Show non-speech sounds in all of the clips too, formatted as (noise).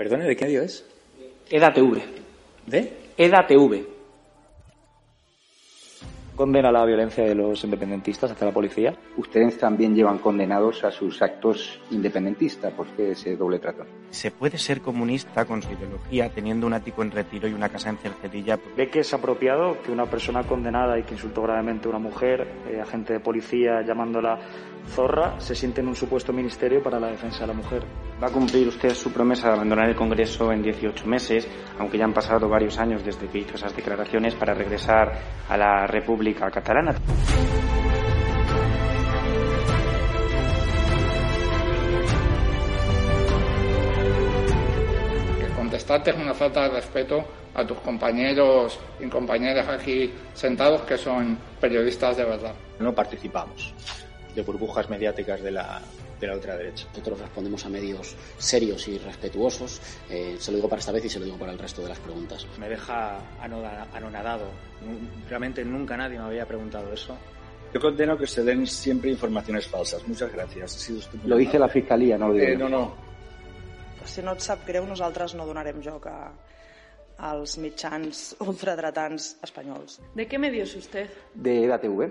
Perdone, ¿de qué medio es? EDATV. ¿De? EDATV. Condena la violencia de los independentistas hacia la policía. Ustedes también llevan condenados a sus actos independentistas. ¿Por qué ese doble trato? ¿Se puede ser comunista con su ideología teniendo un ático en retiro y una casa en Cercedilla? ¿Ve que es apropiado que una persona condenada y que insultó gravemente a una mujer, eh, agente de policía llamándola zorra, se siente en un supuesto ministerio para la defensa de la mujer? Va a cumplir usted su promesa de abandonar el Congreso en 18 meses, aunque ya han pasado varios años desde que hizo esas declaraciones para regresar a la República Catalana. contestarte es una falta de respeto a tus compañeros y compañeras aquí sentados que son periodistas de verdad. No participamos de burbujas mediáticas de la, de la ultraderecha. Nosotros respondemos a medios serios y respetuosos. Eh, se lo digo para esta vez y se lo digo para el resto de las preguntas. Me deja anonadado. Realmente nunca nadie me había preguntado eso. Yo condeno que se den siempre informaciones falsas. Muchas gracias. Ha sido usted Lo dice la Fiscalía, no lo digo Eh, no, no. Si no et sap greu, nosaltres no donarem joc a, als mitjans ultradretans espanyols. ¿De qué medio es usted? De EDATV.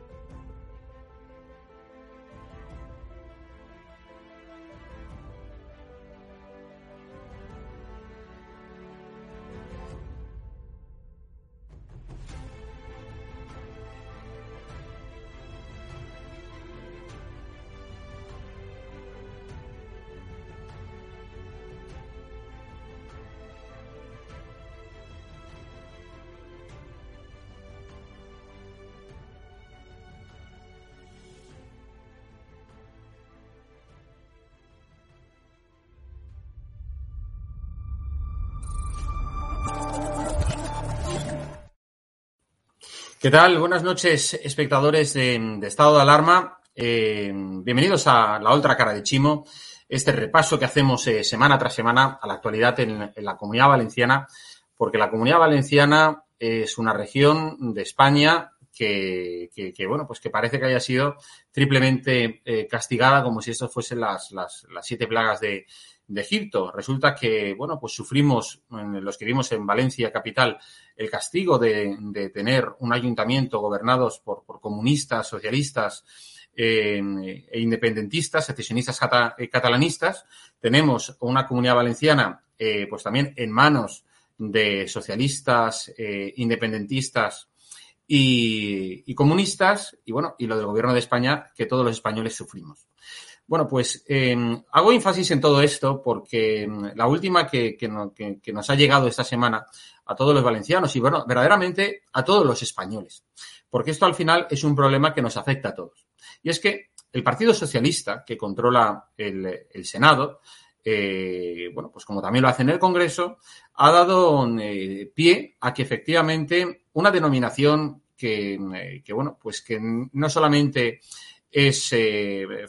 ¿Qué tal? Buenas noches, espectadores de, Estado de Alarma. Eh, bienvenidos a la otra cara de Chimo, este repaso que hacemos eh, semana tras semana a la actualidad en, la Comunidad Valenciana, porque la Comunidad Valenciana es una región de España que, bueno, pues que parece que haya sido triplemente eh, castigada como si esto fuesen las siete plagas de, de Egipto. Resulta que, bueno, pues sufrimos, los que vivimos en Valencia capital, el castigo de, de tener un ayuntamiento gobernados por, por comunistas, socialistas eh, e independentistas, secesionistas eh, catalanistas. Tenemos una comunidad valenciana, eh, pues también en manos de socialistas, independentistas y, y comunistas, y bueno, y lo del gobierno de España que todos los españoles sufrimos. Bueno, pues eh, hago énfasis en todo esto porque mm, la última que, que no- que- que nos ha llegado esta semana a todos los valencianos y bueno, verdaderamente a todos los españoles, porque esto al final es un problema que nos afecta a todos. Y es que el Partido Socialista, que controla el, Senado, eh, bueno, pues como también lo hace en el Congreso, ha dado eh, pie a que efectivamente una denominación que, que, bueno, pues que no solamente es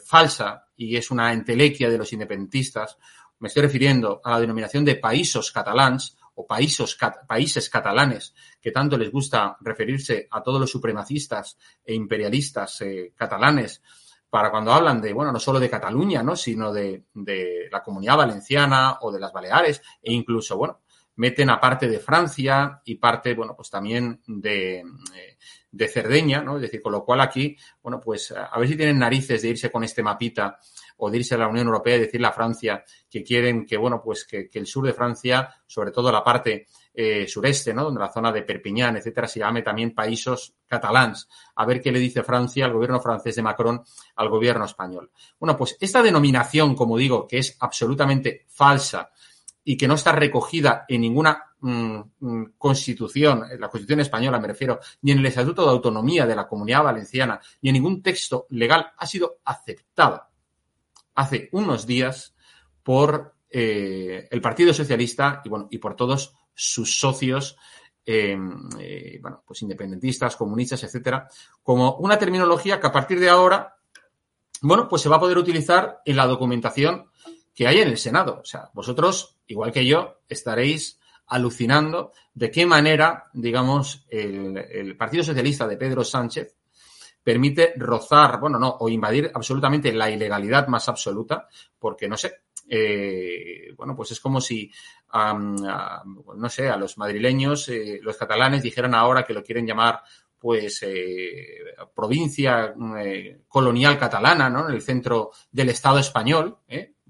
falsa y es una entelequia de los independentistas, me estoy refiriendo a la denominación de países catalans o países, países catalanes, que tanto les gusta referirse a todos los supremacistas e imperialistas eh, catalanes, para cuando hablan de, bueno, no solo de Cataluña, ¿no? sino de, de la comunidad valenciana o de las Baleares, e incluso, bueno, meten a parte de Francia y parte, bueno, pues también de, eh, de Cerdeña, ¿no? Es decir, con lo cual aquí, bueno, pues a ver si tienen narices de irse con este mapita o de irse a la Unión Europea y decirle a Francia que quieren que, bueno, pues que, el sur de Francia, sobre todo la parte eh, sureste, ¿no? Donde la zona de Perpiñán, etcétera, se llame también Paísos Catalans. A ver qué le dice Francia, al gobierno francés de Macron, al gobierno español. Bueno, pues esta denominación, como digo, que es absolutamente falsa y que no está recogida en ninguna mm, mm, constitución, en la constitución española me refiero, ni en el Estatuto de Autonomía de la Comunidad Valenciana, ni en ningún texto legal, ha sido aceptada hace unos días por eh, el Partido Socialista y, bueno, y por todos sus socios, eh, eh, bueno, pues independentistas, comunistas, etcétera, como una terminología que a partir de ahora, bueno, pues se va a poder utilizar en la documentación que hay en el Senado. O sea, vosotros, igual que yo, estaréis alucinando de qué manera, digamos, el, Partido Socialista de Pedro Sánchez permite rozar, bueno, no, o invadir absolutamente la ilegalidad más absoluta, porque no sé, eh, bueno, pues es como si, no sé, a los madrileños, eh, los catalanes dijeran ahora que lo quieren llamar pues eh, provincia colonial catalana, ¿no? En el centro del Estado español,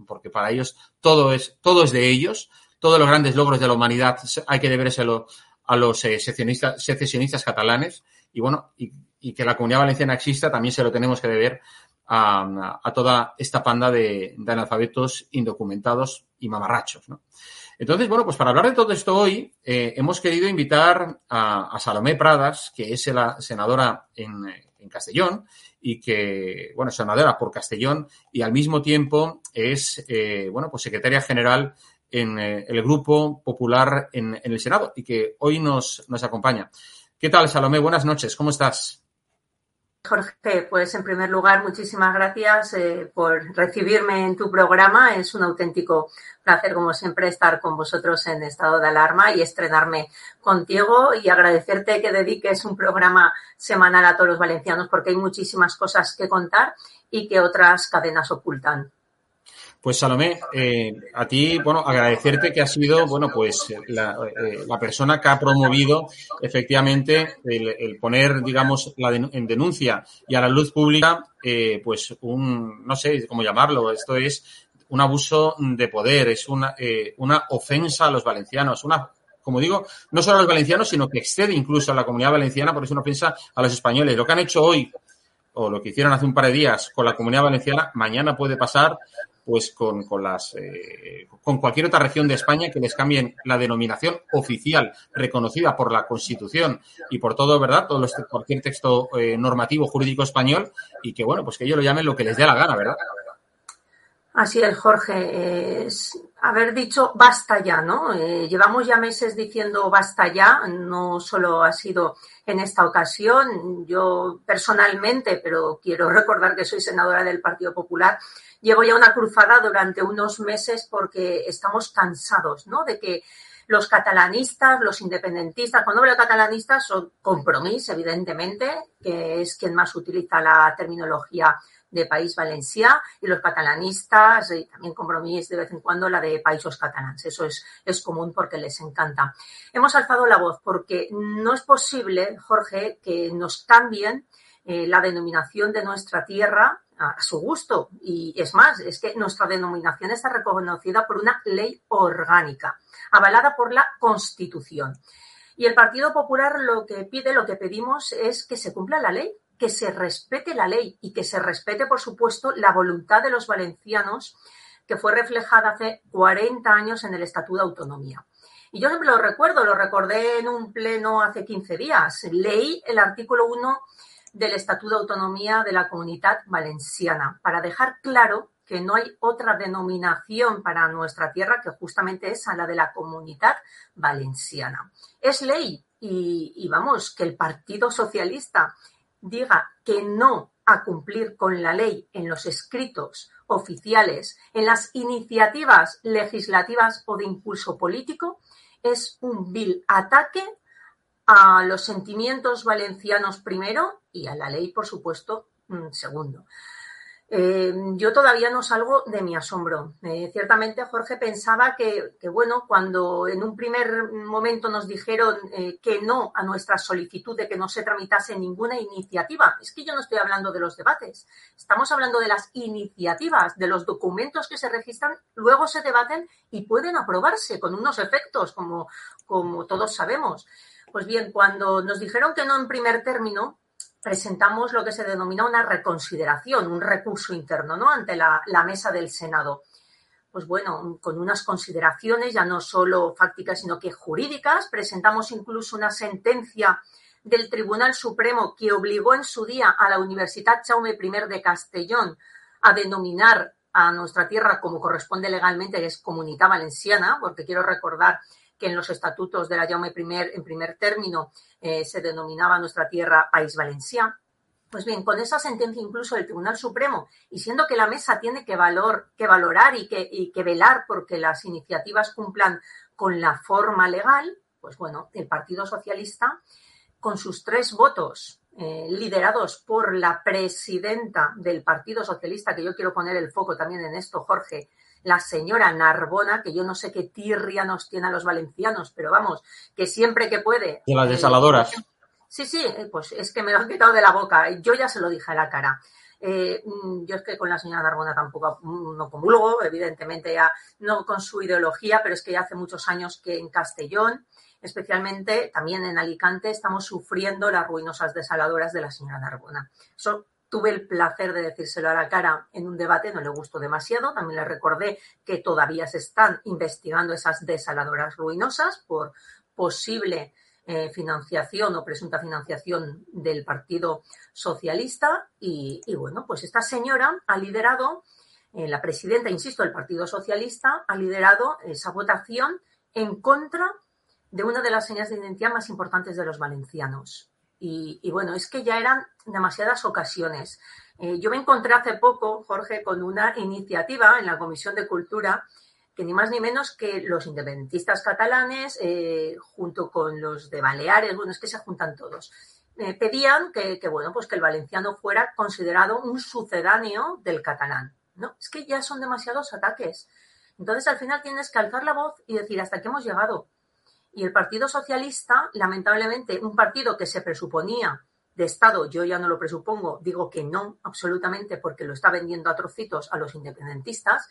porque para ellos todo es, todo es de ellos, todos los grandes logros de la humanidad hay que debérselo a los secesionistas, secesionistas catalanes y bueno, y, que la comunidad valenciana exista también se lo tenemos que deber a, toda esta panda de, analfabetos indocumentados y mamarrachos. ¿no? Entonces, bueno, pues para hablar de todo esto hoy, eh, hemos querido invitar a, Salomé Pradas, que es la senadora en, Castellón y que, bueno, senadora por Castellón y al mismo tiempo es, eh, bueno, pues secretaria general en eh, el Grupo Popular en, en, el Senado y que hoy nos, nos acompaña. ¿Qué tal, Salomé? Buenas noches, ¿cómo estás? Jorge, pues en primer lugar, muchísimas gracias eh, por recibirme en tu programa. Es un auténtico placer, como siempre, estar con vosotros en estado de alarma y estrenarme contigo y agradecerte que dediques un programa semanal a todos los valencianos porque hay muchísimas cosas que contar y que otras cadenas ocultan. Pues Salomé, eh, a ti, bueno, agradecerte que has sido, bueno, pues la, eh, la persona que ha promovido efectivamente el, poner, digamos, la en denuncia y a la luz pública, eh, pues un, no sé cómo llamarlo, esto es un abuso de poder, es una, una ofensa a los valencianos, una como digo, no solo a los valencianos, sino que excede incluso a la comunidad valenciana porque es una ofensa a los españoles. Lo que han hecho hoy o lo que hicieron hace un par de días con la comunidad valenciana, mañana puede pasar pues con, con las eh, con cualquier otra región de España que les cambien la denominación oficial reconocida por la Constitución y por todo, ¿verdad? Todo los, cualquier texto eh, normativo jurídico español y que bueno, pues que ellos lo llamen lo que les dé la gana, ¿verdad? Así es, Jorge. Es haber dicho basta ya, ¿no? Eh, llevamos ya meses diciendo basta ya, no solo ha sido en esta ocasión. Yo personalmente, pero quiero (laughs) recordar que soy senadora del Partido Popular, llevo ya una cruzada durante unos meses porque estamos cansados, ¿no? De que los catalanistas, los independentistas, cuando hablo de catalanistas son compromiso, evidentemente, que es quien más utiliza la terminología de País Valencià y los catalanistas y también compromiso de vez en cuando la de Países Catalans. Eso es, es común porque les encanta. Hemos alzado la voz porque no es posible, Jorge, que nos cambien eh, la denominación de nuestra tierra a su gusto. Y es más, es que nuestra denominación está reconocida por una ley orgánica, avalada por la Constitución. Y el Partido Popular lo que pide, lo que pedimos es que se cumpla la ley, que se respete la ley y que se respete, por supuesto, la voluntad de los valencianos que fue reflejada hace 40 años en el Estatuto de Autonomía. Y yo siempre lo recuerdo, lo recordé en un pleno hace 15 días. Leí el artículo 1 del Estatuto de Autonomía de la Comunidad Valenciana, para dejar claro que no hay otra denominación para nuestra tierra que justamente esa, la de la Comunidad Valenciana. Es ley y, vamos, que el Partido Socialista diga que no a cumplir con la ley en los escritos oficiales, en las iniciativas legislativas o de impulso político, es un vil ataque a los sentimientos valencianos primero y a la ley, por supuesto, mm, segundo. Eh, yo todavía no salgo de mi asombro. Eh, ciertamente, Jorge pensaba que, bueno, cuando en un primer momento nos dijeron eh, que no a nuestra solicitud de que no se tramitase ninguna iniciativa, es que yo no estoy hablando de los debates, estamos hablando de las iniciativas, de los documentos que se registran, luego se debaten y pueden aprobarse con unos efectos, como, como todos sabemos. Pues bien, cuando nos dijeron que no en primer término, presentamos lo que se denomina una reconsideración, un recurso interno, ¿no? Ante la, mesa del Senado. Pues bueno, con unas consideraciones ya no solo fácticas, sino que jurídicas. Presentamos incluso una sentencia del Tribunal Supremo que obligó en su día a la Universidad Jaume I de Castellón a denominar a nuestra tierra como corresponde legalmente, que es Comunidad Valenciana, porque quiero recordar que en los estatutos de la Jaume en primer término, eh, se denominaba nuestra tierra País Valencià. Pues bien, con esa sentencia incluso del Tribunal Supremo, y siendo que la mesa tiene que, valor, que valorar y que, y que velar porque las iniciativas cumplan con la forma legal, pues bueno, el Partido Socialista, con sus tres votos eh, liderados por la presidenta del Partido Socialista, que yo quiero poner el foco también en esto, Jorge, la señora Narbona, que yo no sé qué tirria nos tiene a los valencianos, pero vamos, que siempre que puede. De las desaladoras. sí, sí, eh, pues es que me lo han quitado de la boca. Yo ya se lo dije a la cara. Eh, mm, yo es que con la señora Narbona tampoco mm, no comulgo, evidentemente ya no con su ideología, pero es que ya hace muchos años que en Castellón, especialmente también en Alicante, estamos sufriendo las ruinosas desaladoras de la señora Narbona. Eso Tuve el placer de decírselo a la cara en un debate, no le gustó demasiado. También le recordé que todavía se están investigando esas desaladoras ruinosas por posible eh, financiación o presunta financiación del Partido Socialista. Y, bueno, pues esta señora ha liderado, eh, la presidenta, insisto, del Partido Socialista, ha liderado esa votación en contra de una de las señas de identidad más importantes de los valencianos, y, bueno, es que ya eran demasiadas ocasiones. Eh, yo me encontré hace poco, Jorge, con una iniciativa en la Comisión de Cultura que ni más ni menos que los independentistas catalanes, eh, junto con los de Baleares, bueno, es que se juntan todos, eh, pedían que, que, bueno, pues que el valenciano fuera considerado un sucedáneo del catalán. No, es que ya son demasiados ataques. Entonces, al final tienes que alzar la voz y decir hasta qué hemos llegado. Y el Partido Socialista, lamentablemente, un partido que se presuponía de Estado, yo ya no lo presupongo, digo que no, absolutamente, porque lo está vendiendo a trocitos a los independentistas,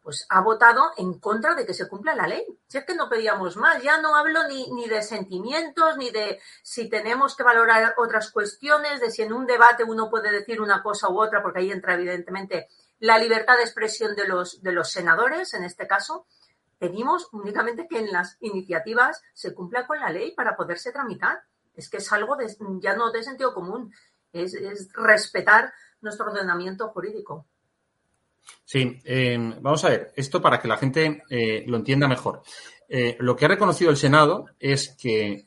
pues ha votado en contra de que se cumpla la ley. Si es que no pedíamos más, ya no hablo ni, ni de sentimientos, ni de si tenemos que valorar otras cuestiones, de si en un debate uno puede decir una cosa u otra, porque ahí entra evidentemente la libertad de expresión de los, de los senadores, en este caso, Pedimos únicamente que en las iniciativas se cumpla con la ley para poderse tramitar. Es que es algo de, ya no de sentido común, es, respetar nuestro ordenamiento jurídico. Sí, eh, vamos a ver, esto para que la gente eh, lo entienda mejor. Eh, lo que ha reconocido el Senado es que,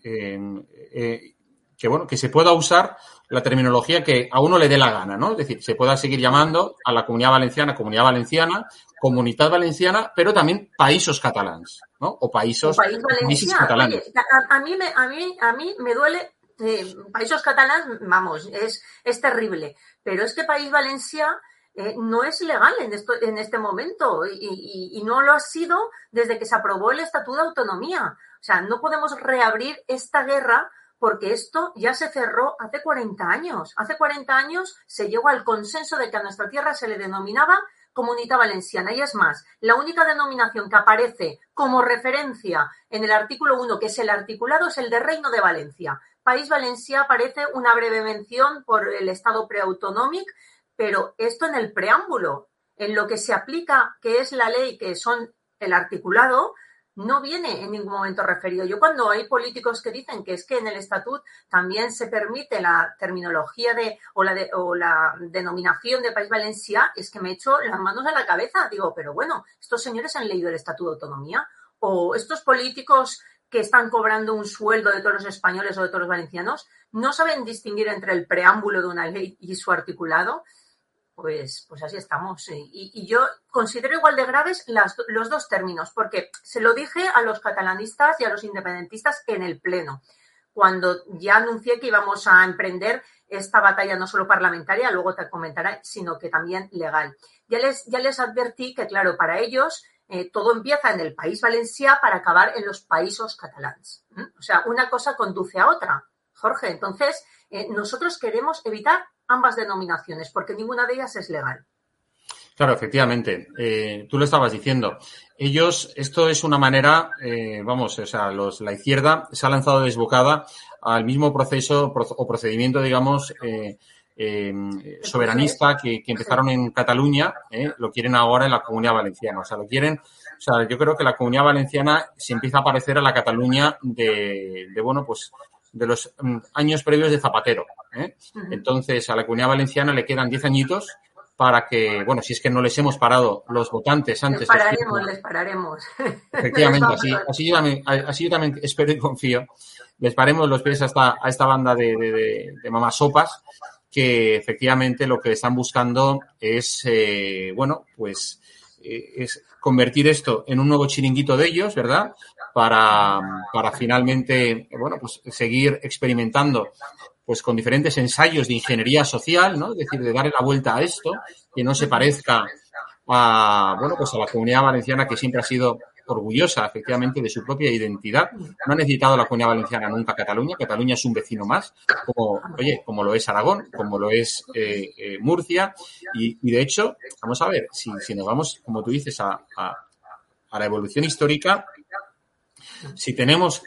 que, bueno, que se pueda usar la terminología que a uno le dé la gana, ¿no? Es decir, se pueda seguir llamando a la comunidad valenciana comunidad valenciana Comunidad Valenciana, pero también países catalanes, ¿no? O países, país catalanes. a, mí me, a, mí, a mí me duele, eh, países catalanes, vamos, es, es terrible, pero es que País Valencia eh, no es legal en, esto, en este momento y, y, no lo ha sido desde que se aprobó el Estatuto de Autonomía. O sea, no podemos reabrir esta guerra porque esto ya se cerró hace 40 años. Hace 40 años se llegó al consenso de que a nuestra tierra se le denominaba Comunidad Valenciana. Y es más, la única denominación que aparece como referencia en el artículo 1, que es el articulado, es el de Reino de Valencia. País Valencia aparece una breve mención por el Estado preautonómico, pero esto en el preámbulo, en lo que se aplica, que es la ley, que son el articulado, no viene en ningún momento referido. Yo cuando hay políticos que dicen que es que en el estatut también se permite la terminología de o la, o la denominación de País Valencia, es que me echo las manos a la cabeza. Digo, pero bueno, estos señores han leído el Estatuto de Autonomía o estos políticos que están cobrando un sueldo de todos los españoles o de todos los valencianos no saben distinguir entre el preámbulo de una ley y su articulado pues, pues así estamos. Y, yo considero igual de graves los dos términos, porque se lo dije a los catalanistas y a los independentistas en el Pleno, cuando ya anuncié que íbamos a emprender esta batalla no solo parlamentaria, luego te comentaré, sino que también legal. Ya les, ya les advertí que, claro, para ellos eh, todo empieza en el país valencià para acabar en los países catalans. O sea, una cosa conduce a otra, Jorge. Entonces, eh, nosotros queremos evitar ambas denominaciones porque ninguna de ellas es legal. Claro, efectivamente. Eh, tú lo estabas diciendo. Ellos, esto es una manera, eh, vamos, o sea, los, la izquierda se ha lanzado desbocada al mismo proceso o procedimiento, digamos, eh, soberanista que, empezaron en Cataluña, lo quieren ahora en la Comunidad Valenciana. O sea, lo quieren, o sea, yo creo que la Comunidad Valenciana se empieza a parecer a la Cataluña de, de bueno, pues de los mm, años previos de Zapatero. Entonces, a la Comunidad Valenciana le quedan 10 añitos para que, bueno, si es que no les hemos parado los votantes antes. Les pararemos, les pararemos. Efectivamente, así, así, yo también, así yo también espero y confío. Les paremos los pies a esta, a esta banda de, de, de, mamás sopas que efectivamente lo que están buscando es, eh, bueno, pues eh, es convertir esto en un nuevo chiringuito de ellos, ¿verdad? Para, para finalmente, bueno, pues seguir experimentando pues con diferentes ensayos de ingeniería social, ¿no? Es decir, de darle la vuelta a esto, que no se parezca a, bueno, pues a la comunidad valenciana que siempre ha sido orgullosa, efectivamente, de su propia identidad. No ha necesitado la comunidad valenciana nunca Cataluña. Cataluña es un vecino más, como, oye, como lo es Aragón, como lo es eh, eh, Murcia. Y, de hecho, vamos a ver, si, nos vamos, como tú dices, a, a la evolución histórica, si tenemos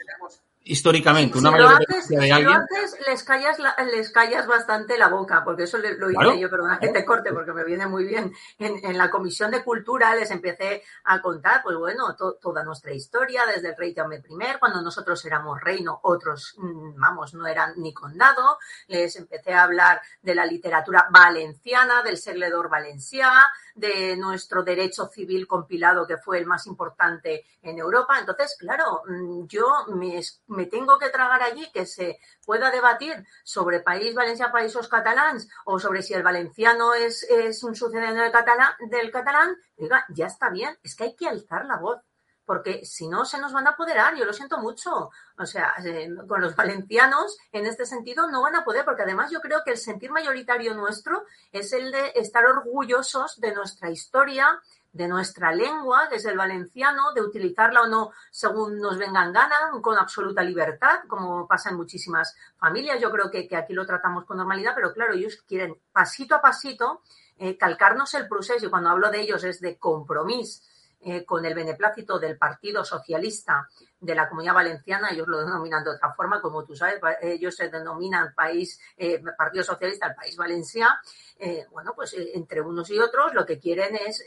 históricamente una mayor de alguien. les callas, les callas bastante la boca, porque eso lo hice yo, pero una gente corte, porque me viene muy bien. En, la Comisión de Cultura les empecé a contar, pues bueno, toda nuestra historia, desde el rey Jaume I, cuando nosotros éramos reino, otros, mm, vamos, no eran ni condado. Les empecé a hablar de la literatura valenciana, del segledor valencià, de nuestro derecho civil compilado, que fue el más importante en Europa. Entonces, claro, mm, yo me, me tengo que tragar allí que se pueda debatir sobre País Valencia, Países Catalans, o sobre si el valenciano es, es un sucedente del catalán, del catalán, diga, ya está bien, es que hay que alzar la voz porque si no se nos van a apoderar, yo lo siento mucho. O sea, eh, con los valencianos en este sentido no van a poder, porque además yo creo que el sentir mayoritario nuestro es el de estar orgullosos de nuestra historia, de nuestra lengua, que es el valenciano, de utilizarla o no según nos vengan ganas, con absoluta libertad, como pasa en muchísimas familias. Yo creo que, aquí lo tratamos con normalidad, pero claro, ellos quieren pasito a pasito eh, calcarnos el proceso, y cuando hablo de ellos es de compromiso eh, con el beneplácito del Partido Socialista de la Comunidad Valenciana, ellos lo denominan de otra forma, como tú sabes, ellos se denominan país, eh, Partido Socialista el País Valencia, eh, bueno, pues entre unos y otros lo que quieren es,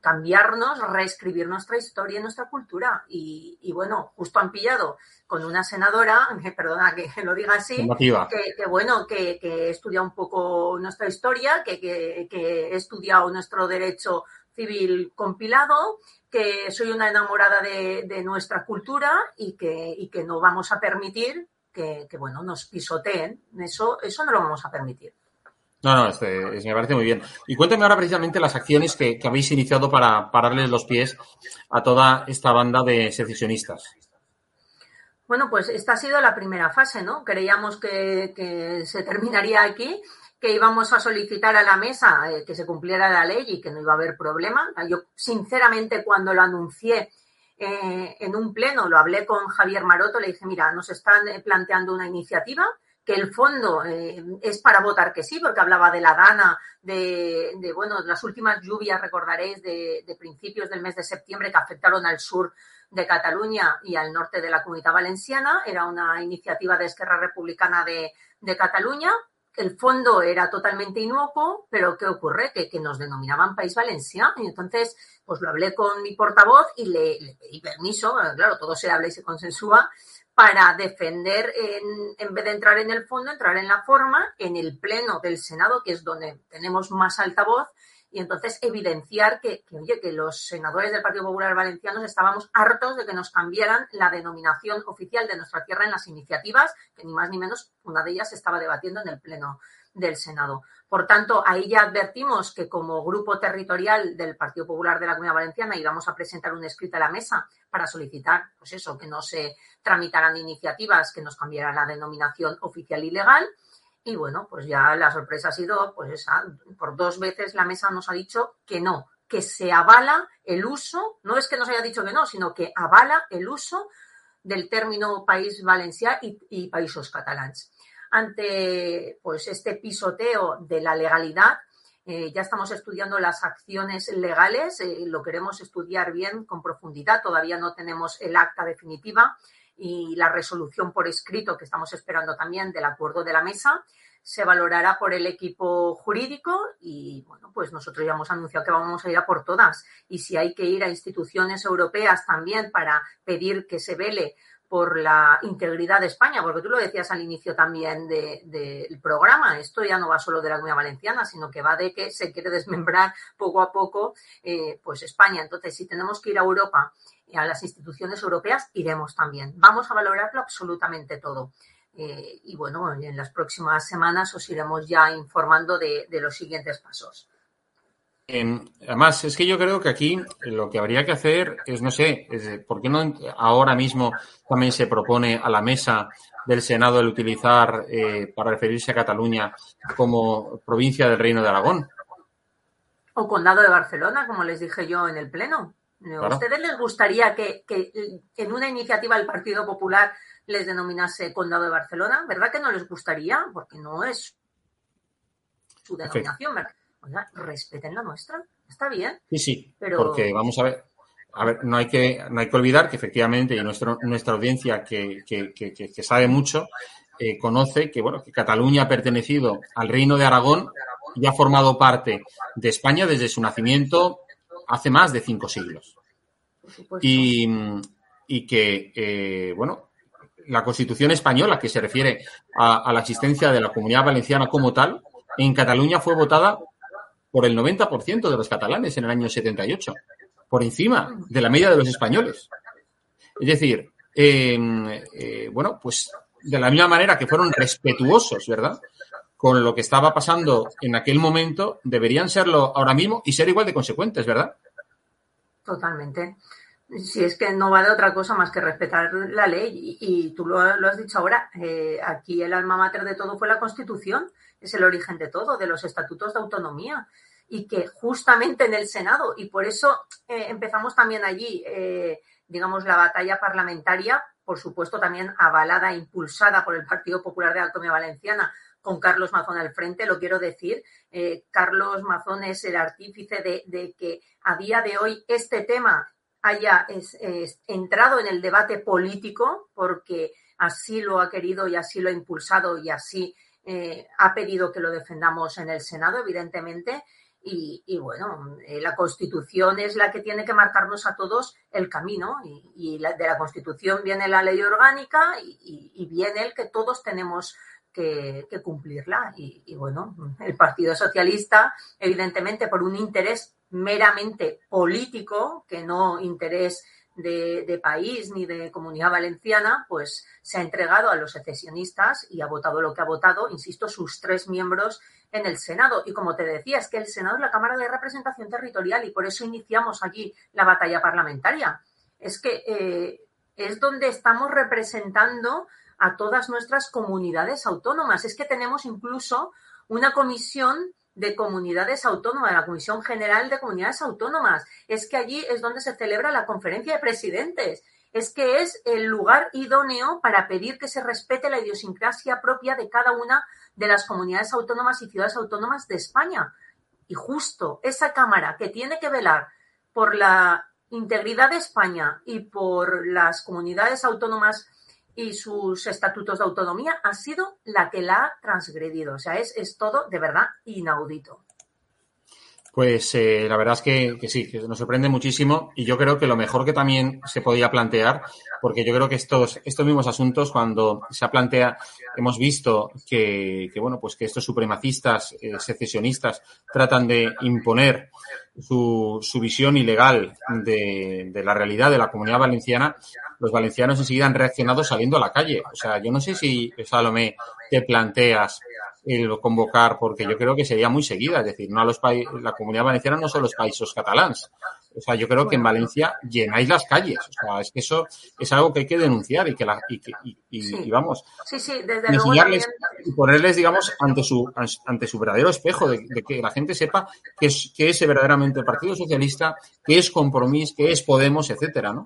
cambiarnos, reescribir nuestra historia y nuestra cultura. Y, bueno, justo han pillado con una senadora, (laughs) perdona que lo diga así, que, bueno, que, que, he estudiado un poco nuestra historia, que, que, que he estudiado nuestro derecho civil compilado, que soy una enamorada de, nuestra cultura y que, que, no vamos a permitir que, bueno, nos pisoteen. Eso, eso no lo vamos a permitir. No, no, este, me parece muy bien. Y cuéntame ahora precisamente las acciones que, habéis iniciado para pararles los pies a toda esta banda de secesionistas. Bueno, pues esta ha sido la primera fase, ¿no? Creíamos que, que se terminaría aquí que íbamos a solicitar a la mesa eh, que se cumpliera la ley y que no iba a haber problema. Yo, sinceramente, cuando lo anuncié eh, en un pleno, lo hablé con Javier Maroto, le dije, mira, nos están eh, planteando una iniciativa que el fondo es para votar que sí, porque hablaba de la gana, de, bueno, las últimas lluvias, recordaréis, de, principios del mes de septiembre que afectaron al sur de Cataluña y al norte de la comunidad valenciana. Era una iniciativa de Esquerra Republicana de, de Cataluña el fondo era totalmente inocuo, pero ¿qué ocurre? Que, nos denominaban País Valencia. Y entonces, pues lo hablé con mi portavoz y le, pedí permiso, claro, todo se habla y se consensúa, para defender, en, en, vez de entrar en el fondo, entrar en la forma, en el pleno del Senado, que es donde tenemos más alta voz, y entonces evidenciar que, oye, que los senadores del Partido Popular Valenciano estábamos hartos de que nos cambiaran la denominación oficial de nuestra tierra en las iniciativas, que ni más ni menos una de ellas se estaba debatiendo en el Pleno del Senado. Por tanto, ahí ya advertimos que como grupo territorial del Partido Popular de la Comunidad Valenciana íbamos a presentar un escrito a la mesa para solicitar, pues eso, que no se tramitaran iniciativas que nos cambiaran la denominación oficial y legal Y bueno, pues ya la sorpresa ha sido, pues por dos veces la mesa nos ha dicho que no, que se avala el uso, no es que nos haya dicho que no, sino que avala el uso del término país valencià y, y países catalans. Ante pues este pisoteo de la legalidad, eh, ya estamos estudiando las acciones legales, eh, lo queremos estudiar bien con profundidad, todavía no tenemos el acta definitiva y la resolución por escrito que estamos esperando también del acuerdo de la mesa se valorará por el equipo jurídico y bueno, pues nosotros ya hemos anunciado que vamos a ir a por todas y si hay que ir a instituciones europeas también para pedir que se vele por la integridad de España, porque tú lo decías al inicio también del de, programa, esto ya no va solo de la Comunidad Valenciana, sino que va de que se quiere desmembrar poco a poco eh, pues España. Entonces, si tenemos que ir a Europa, a las instituciones europeas, iremos también. Vamos a valorarlo absolutamente todo. Eh, y bueno, en las próximas semanas os iremos ya informando de, de los siguientes pasos. Eh, además, es que yo creo que aquí lo que habría que hacer es, no sé, es, ¿por qué no ahora mismo también se propone a la mesa del Senado el utilizar, eh, para referirse a Cataluña, como provincia del Reino de Aragón? O condado de Barcelona, como les dije yo en el Pleno. ¿A ustedes les gustaría que, que en una iniciativa del Partido Popular les denominase condado de Barcelona? ¿Verdad que no les gustaría? Porque no es su denominación, ¿verdad? Oiga, respeten la nuestra. Está bien. Sí, sí. Pero... Porque vamos a ver. A ver, no hay que, no hay que olvidar que efectivamente, y nuestro, nuestra audiencia que, que, que, que sabe mucho, eh, conoce que, bueno, que Cataluña ha pertenecido al Reino de Aragón y ha formado parte de España desde su nacimiento hace más de cinco siglos. Y, y que, eh, bueno, la Constitución española, que se refiere a, a, la existencia de la comunidad valenciana como tal, en Cataluña fue votada por el 90% de los catalanes en el año 78, por encima de la media de los españoles. Es decir, eh, eh, bueno, pues de la misma manera que fueron respetuosos, ¿verdad? Con lo que estaba pasando en aquel momento, deberían serlo ahora mismo y ser igual de consecuentes, ¿verdad? Totalmente. Si es que no va de otra cosa más que respetar la ley, y, tú lo, has dicho ahora, eh, aquí el alma mater de todo fue la Constitución, es el origen de todo, de los estatutos de autonomía y que justamente en el Senado, y por eso eh, empezamos también allí, eh, digamos, la batalla parlamentaria, por supuesto también avalada e impulsada por el Partido Popular de la Autonomía Valenciana, con Carlos Mazón al frente, lo quiero decir. Eh, Carlos Mazón es el artífice de, que a día de hoy este tema haya entrado en el debate político, porque así lo ha querido y así lo ha impulsado y así eh, ha pedido que lo defendamos en el Senado, evidentemente. Y, bueno, eh, la Constitución es la que tiene que marcarnos a todos el camino y, de la Constitución viene la ley orgánica y, y viene el que todos tenemos que, cumplirla. Y, bueno, el Partido Socialista, evidentemente, por un interés meramente político, que no interés de, de, país ni de comunidad valenciana, pues se ha entregado a los secesionistas y ha votado lo que ha votado, insisto, sus tres miembros en el Senado. Y como te decía, es que el Senado es la Cámara de Representación Territorial y por eso iniciamos allí la batalla parlamentaria. Es que eh, es donde estamos representando a todas nuestras comunidades autónomas. Es que tenemos incluso una comisión de comunidades autónomas, la Comisión General de Comunidades Autónomas. Es que allí es donde se celebra la conferencia de presidentes. Es que es el lugar idóneo para pedir que se respete la idiosincrasia propia de cada una de las comunidades autónomas y ciudades autónomas de España. Y justo esa Cámara que tiene que velar por la integridad de España y por las comunidades autónomas y sus estatutos de autonomía ha sido la que la ha transgredido. O sea, es, es todo de verdad inaudito. Pues eh, la verdad es que, que, sí, que nos sorprende muchísimo y yo creo que lo mejor que también se podía plantear, porque yo creo que estos, estos mismos asuntos cuando se plantea, hemos visto que, que bueno, pues que estos supremacistas, eh, secesionistas tratan de imponer su, su visión ilegal de, la realidad de la comunidad valenciana, los valencianos enseguida han reaccionado saliendo a la calle. O sea, yo no sé si, Salomé, te planteas el convocar, porque yo creo que sería muy seguida, es decir, no a los países, la comunidad valenciana no son los países catalans, O sea, yo creo que en Valencia llenáis las calles. O sea, es que eso es algo que hay que denunciar y que, la, y, que, y, y, vamos, sí, sí, desde enseñarles y ponerles, digamos, ante su, ante su verdadero espejo, de, de que la gente sepa qué es, qué es verdaderamente el Partido Socialista, qué es Compromís, qué es Podemos, etcétera, ¿no?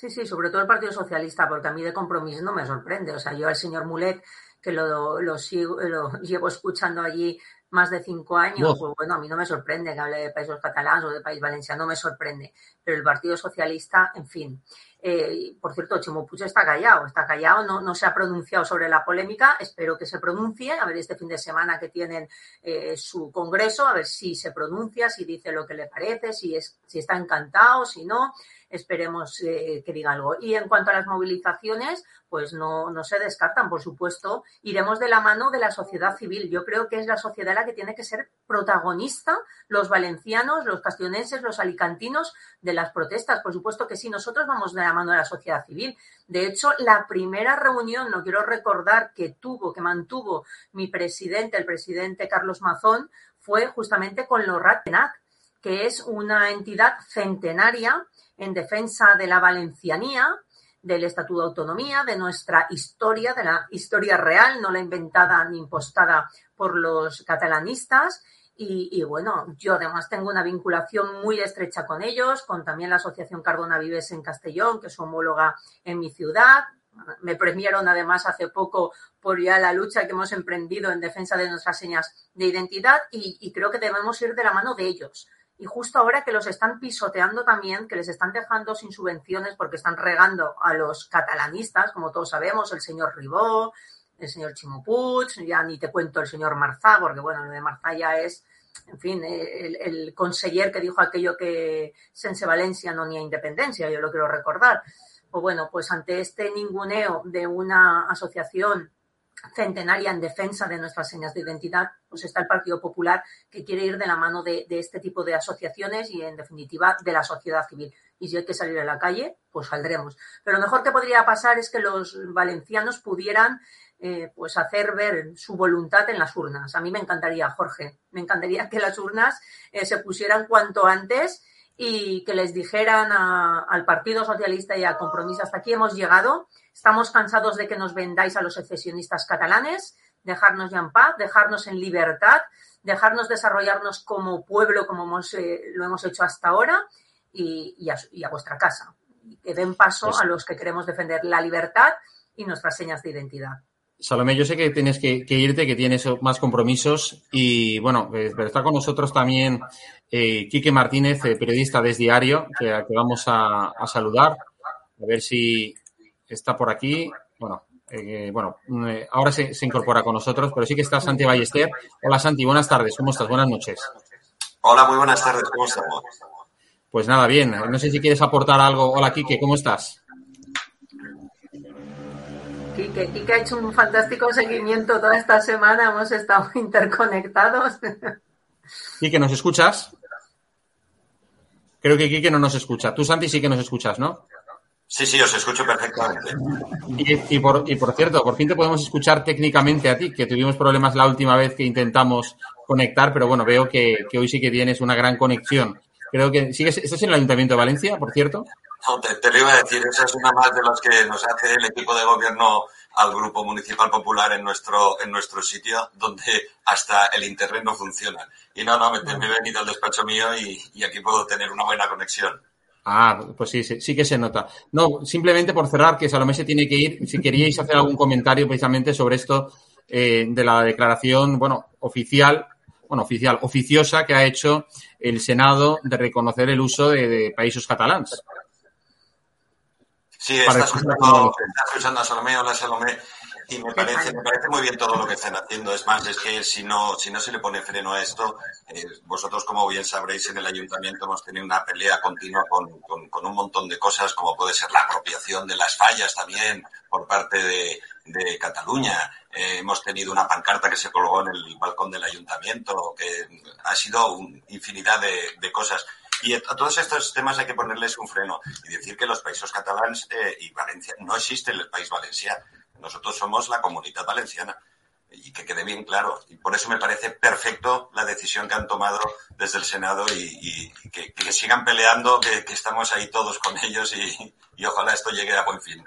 Sí, sí, sobre todo el Partido Socialista, porque a mí de Compromís no me sorprende. O sea, yo al señor Mulet, que lo, lo, sigo, lo (laughs) llevo escuchando allí más de cinco años, pues bueno, a mí no me sorprende que hable de países catalanes o de país valenciano, no me sorprende. Pero el Partido Socialista, en fin. Eh, por cierto, Chimo Puig está callado, está callado, no, no se ha pronunciado sobre la polémica, espero que se pronuncie, a ver este fin de semana que tienen eh, su congreso, a ver si se pronuncia, si dice lo que le parece, si, es, si está encantado, si no esperemos eh, que diga algo. Y en cuanto a las movilizaciones, pues no, no se descartan, por supuesto. Iremos de la mano de la sociedad civil. Yo creo que es la sociedad la que tiene que ser protagonista, los valencianos, los castionenses, los alicantinos, de las protestas. Por supuesto que sí, nosotros vamos de la mano de la sociedad civil. De hecho, la primera reunión, no quiero recordar, que tuvo, que mantuvo mi presidente, el presidente Carlos Mazón, fue justamente con los RATENAC, que es una entidad centenaria en defensa de la valencianía, del Estatuto de Autonomía, de nuestra historia, de la historia real, no la inventada ni impostada por los catalanistas. Y, bueno, yo además tengo una vinculación muy estrecha con ellos, con también la Asociación Cardona Vives en Castellón, que es homóloga en mi ciudad. Me premiaron además hace poco por ya la lucha que hemos emprendido en defensa de nuestras señas de identidad y creo que debemos ir de la mano de ellos y justo ahora que los están pisoteando también, que les están dejando sin subvenciones porque están regando a los catalanistas, como todos sabemos, el señor Ribó, el señor Chimo ya ni te cuento el señor Marzá, porque bueno, lo de Marzá ya es, en fin, el, el conseller que dijo aquello que Sense Valencia no tenía independencia, yo lo quiero recordar. Pues bueno, pues ante este ninguneo de una asociación centenaria en defensa de nuestras señas de identidad, pues está el Partido Popular que quiere ir de la mano de, este tipo de asociaciones y, en definitiva, de la sociedad civil. Y si hay que salir a la calle, pues saldremos. Pero lo mejor que podría pasar es que los valencianos pudieran eh, pues hacer ver su voluntad en las urnas. A mí me encantaría, Jorge, me encantaría que las urnas eh, se pusieran cuanto antes y que les dijeran al Partido Socialista y a Compromís hasta aquí hemos llegado Estamos cansados de que nos vendáis a los secesionistas catalanes, dejarnos ya en paz, dejarnos en libertad, dejarnos desarrollarnos como pueblo como eh, lo hemos hecho hasta ahora y, a, vuestra casa. que den paso pues a los que queremos defender la libertad y nuestras señas de identidad. Salomé, yo sé que tienes que, irte, que tienes más compromisos y bueno, eh, pero está con nosotros también eh, Quique Martínez, periodista de Diario, que, vamos a, saludar, a ver si, está por aquí. Bueno, eh, bueno, eh, ahora se, incorpora con nosotros, pero sí que está Santi Ballester. Hola Santi, buenas tardes, ¿cómo estás? Buenas noches. Hola, muy buenas tardes, ¿cómo estamos? Pues nada, bien. No sé si quieres aportar algo. Hola, Quique, ¿cómo estás? Quique, Quique ha hecho un fantástico seguimiento toda esta semana, hemos estado (laughs) interconectados. Quique, ¿nos escuchas? Creo que Quique no nos escucha. Tú, Santi, sí que nos escuchas, ¿no? Sí, sí, os escucho perfectamente. Y, por, y por cierto, por fin te podemos escuchar técnicamente a ti, que tuvimos problemas la última vez que intentamos conectar, pero bueno, veo que, hoy sí que tienes una gran conexión. Creo que sigues, ¿estás en el Ayuntamiento de Valencia, por cierto? No, te, lo iba a decir, esa es una más de las que nos hace el equipo de gobierno al Grupo Municipal Popular en nuestro, en nuestro sitio, donde hasta el internet no funciona. Y no, no, me, me he venido al despacho mío y, aquí puedo tener una buena conexión. Ah, pues sí, sí, que se nota. No, simplemente por cerrar, que Salomé se tiene que ir, si queríais hacer algún comentario precisamente sobre esto eh, de la declaración, bueno, oficial, bueno, oficial, oficiosa que ha hecho el Senado de reconocer el uso de, países catalanes. Sí, está escuchando, está escuchando a Salomé, hola Salomé. Y me parece, me parece muy bien todo lo que están haciendo. Es más, es que si no, si no se le pone freno a esto, eh, vosotros, como bien sabréis, en el ayuntamiento hemos tenido una pelea continua con, con, un montón de cosas, como puede ser la apropiación de las fallas también por parte de, de Cataluña. Eh, hemos tenido una pancarta que se colgó en el balcón del ayuntamiento, que ha sido una infinidad de, de cosas. Y a todos estos temas hay que ponerles un freno y decir que los países catalanes eh, y Valencia no existe el país valenciano nosotros somos la comunidad valenciana. y que quede bien claro. Y por eso me parece perfecto la decisión que han tomado desde el Senado y, que, sigan peleando, que, estamos ahí todos con ellos y, ojalá esto llegue a buen fin.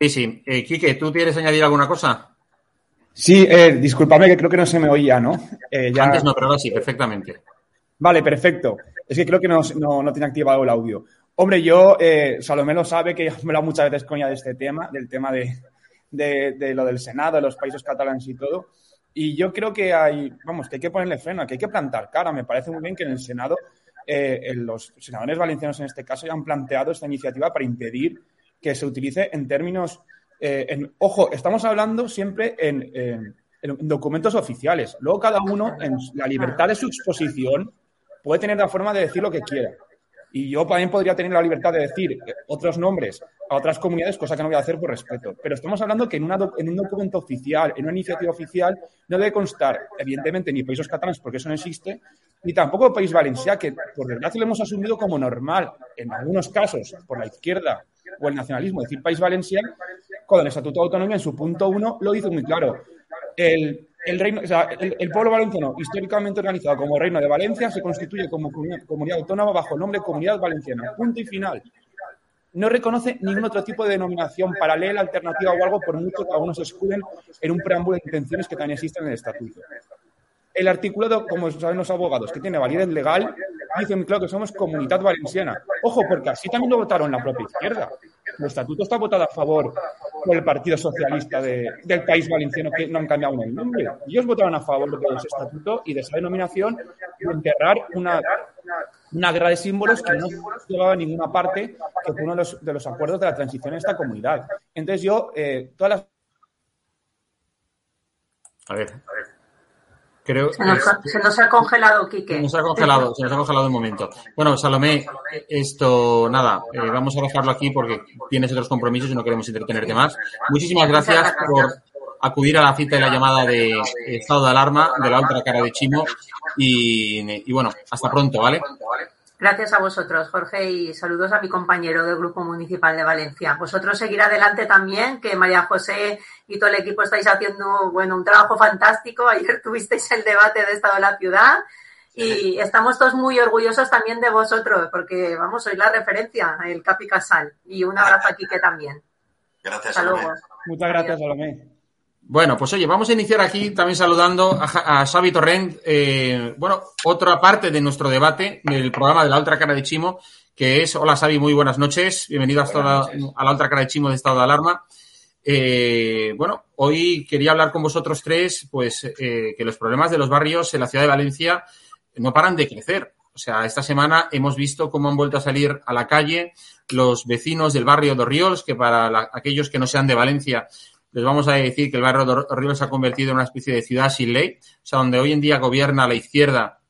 Sí, sí. Eh, Quique, ¿tú quieres añadir alguna cosa? Sí, eh, discúlpame que creo que no se me oía, ¿no? Eh, Antes no, pero ahora sí, perfectamente. Vale, perfecto. Es que creo que no, no, tiene activado el audio. Hombre, yo, eh, Salomé lo sabe, que he hablado muchas veces ella de este tema, del tema de, de, lo del Senado, de los países catalanes y todo. Y yo creo que hay, vamos, que hay que ponerle freno, que hay que plantar cara. Me parece muy bien que en el Senado eh, los senadores valencianos en este caso ya han planteado esta iniciativa para impedir que se utilice en términos, eh, en, ojo, estamos hablando siempre en, en, documentos oficiales. Luego cada uno, en la libertad de su exposición, puede tener la forma de decir lo que quiera. Y yo también podría tener la libertad de decir otros nombres a otras comunidades, cosa que no voy a hacer por respeto. Pero estamos hablando que en, un documento oficial, en una iniciativa oficial, no debe constar, evidentemente, ni Países Catalanes, porque eso no existe, ni tampoco País Valencia, que por desgracia lo hemos asumido como normal, en algunos casos, por la izquierda o el nacionalismo, decir País Valencia, cuando el Estatuto de Autonomía, en su punto uno, lo dice muy claro. El el, reino, el, pueblo valenciano, históricamente organizado como Reino de Valencia, se constituye como comunidad, autónoma bajo el nombre Comunidad Valenciana. Punto y final. No reconoce ningún otro tipo de denominación paralela, alternativa o algo, por mucho que algunos escuden en un preámbulo de intenciones que también existen en el estatuto. El artículo, como saben los abogados, que tiene validez legal, dice muy claro que somos comunidad valenciana. Ojo, porque así también lo votaron la propia izquierda. El estatuto está votado a favor por el Partido Socialista del país valenciano, que no han cambiado el nombre. Ellos votaron a favor de ese estatuto y de esa denominación y enterrar una, una guerra de símbolos que no llevaba a ninguna parte, que fue uno de los, de acuerdos de la transición en esta comunidad. Entonces yo, eh, todas las... A ver se, nos ha, congelado, Quique. Se nos ha congelado, se nos ha congelado un momento. Bueno, Salomé, esto, nada, eh, vamos a dejarlo aquí porque tienes otros compromisos y no queremos entretenerte más. Muchísimas gracias por acudir a la cita y la llamada de estado de alarma de la otra cara de Chimo y, y bueno, hasta pronto, ¿vale? Gracias a vosotros, Jorge, y saludos a mi compañero del Grupo Municipal de Valencia. Vosotros seguir adelante también, que María José y todo el equipo estáis haciendo bueno, un trabajo fantástico. Ayer (laughs) tuvisteis el debate de Estado de la Ciudad y estamos todos muy orgullosos también de vosotros, porque vamos, sois la referencia, el Capi Casal. Y un abrazo a Quique también. Gracias, Salomé. Muchas gracias, Salomé. Bueno, pues oye, vamos a iniciar aquí también saludando a, Xavi Torrent. Eh, bueno, otra parte de nuestro debate del programa de la otra cara de Chimo, que es, hola Xavi, muy buenas noches. Bienvenido a, la otra cara de Chimo de estado de alarma. Eh, bueno, hoy quería hablar con vosotros tres, pues eh, que los problemas de los barrios en la ciudad de Valencia no paran de crecer. O sea, esta semana hemos visto cómo han vuelto a salir a la calle los vecinos del barrio de Riols, que para aquellos que no sean de Valencia les vamos a decir que el barrio de se ha convertido en una especie de ciudad sin ley, o sea, donde hoy en día gobierna la izquierda,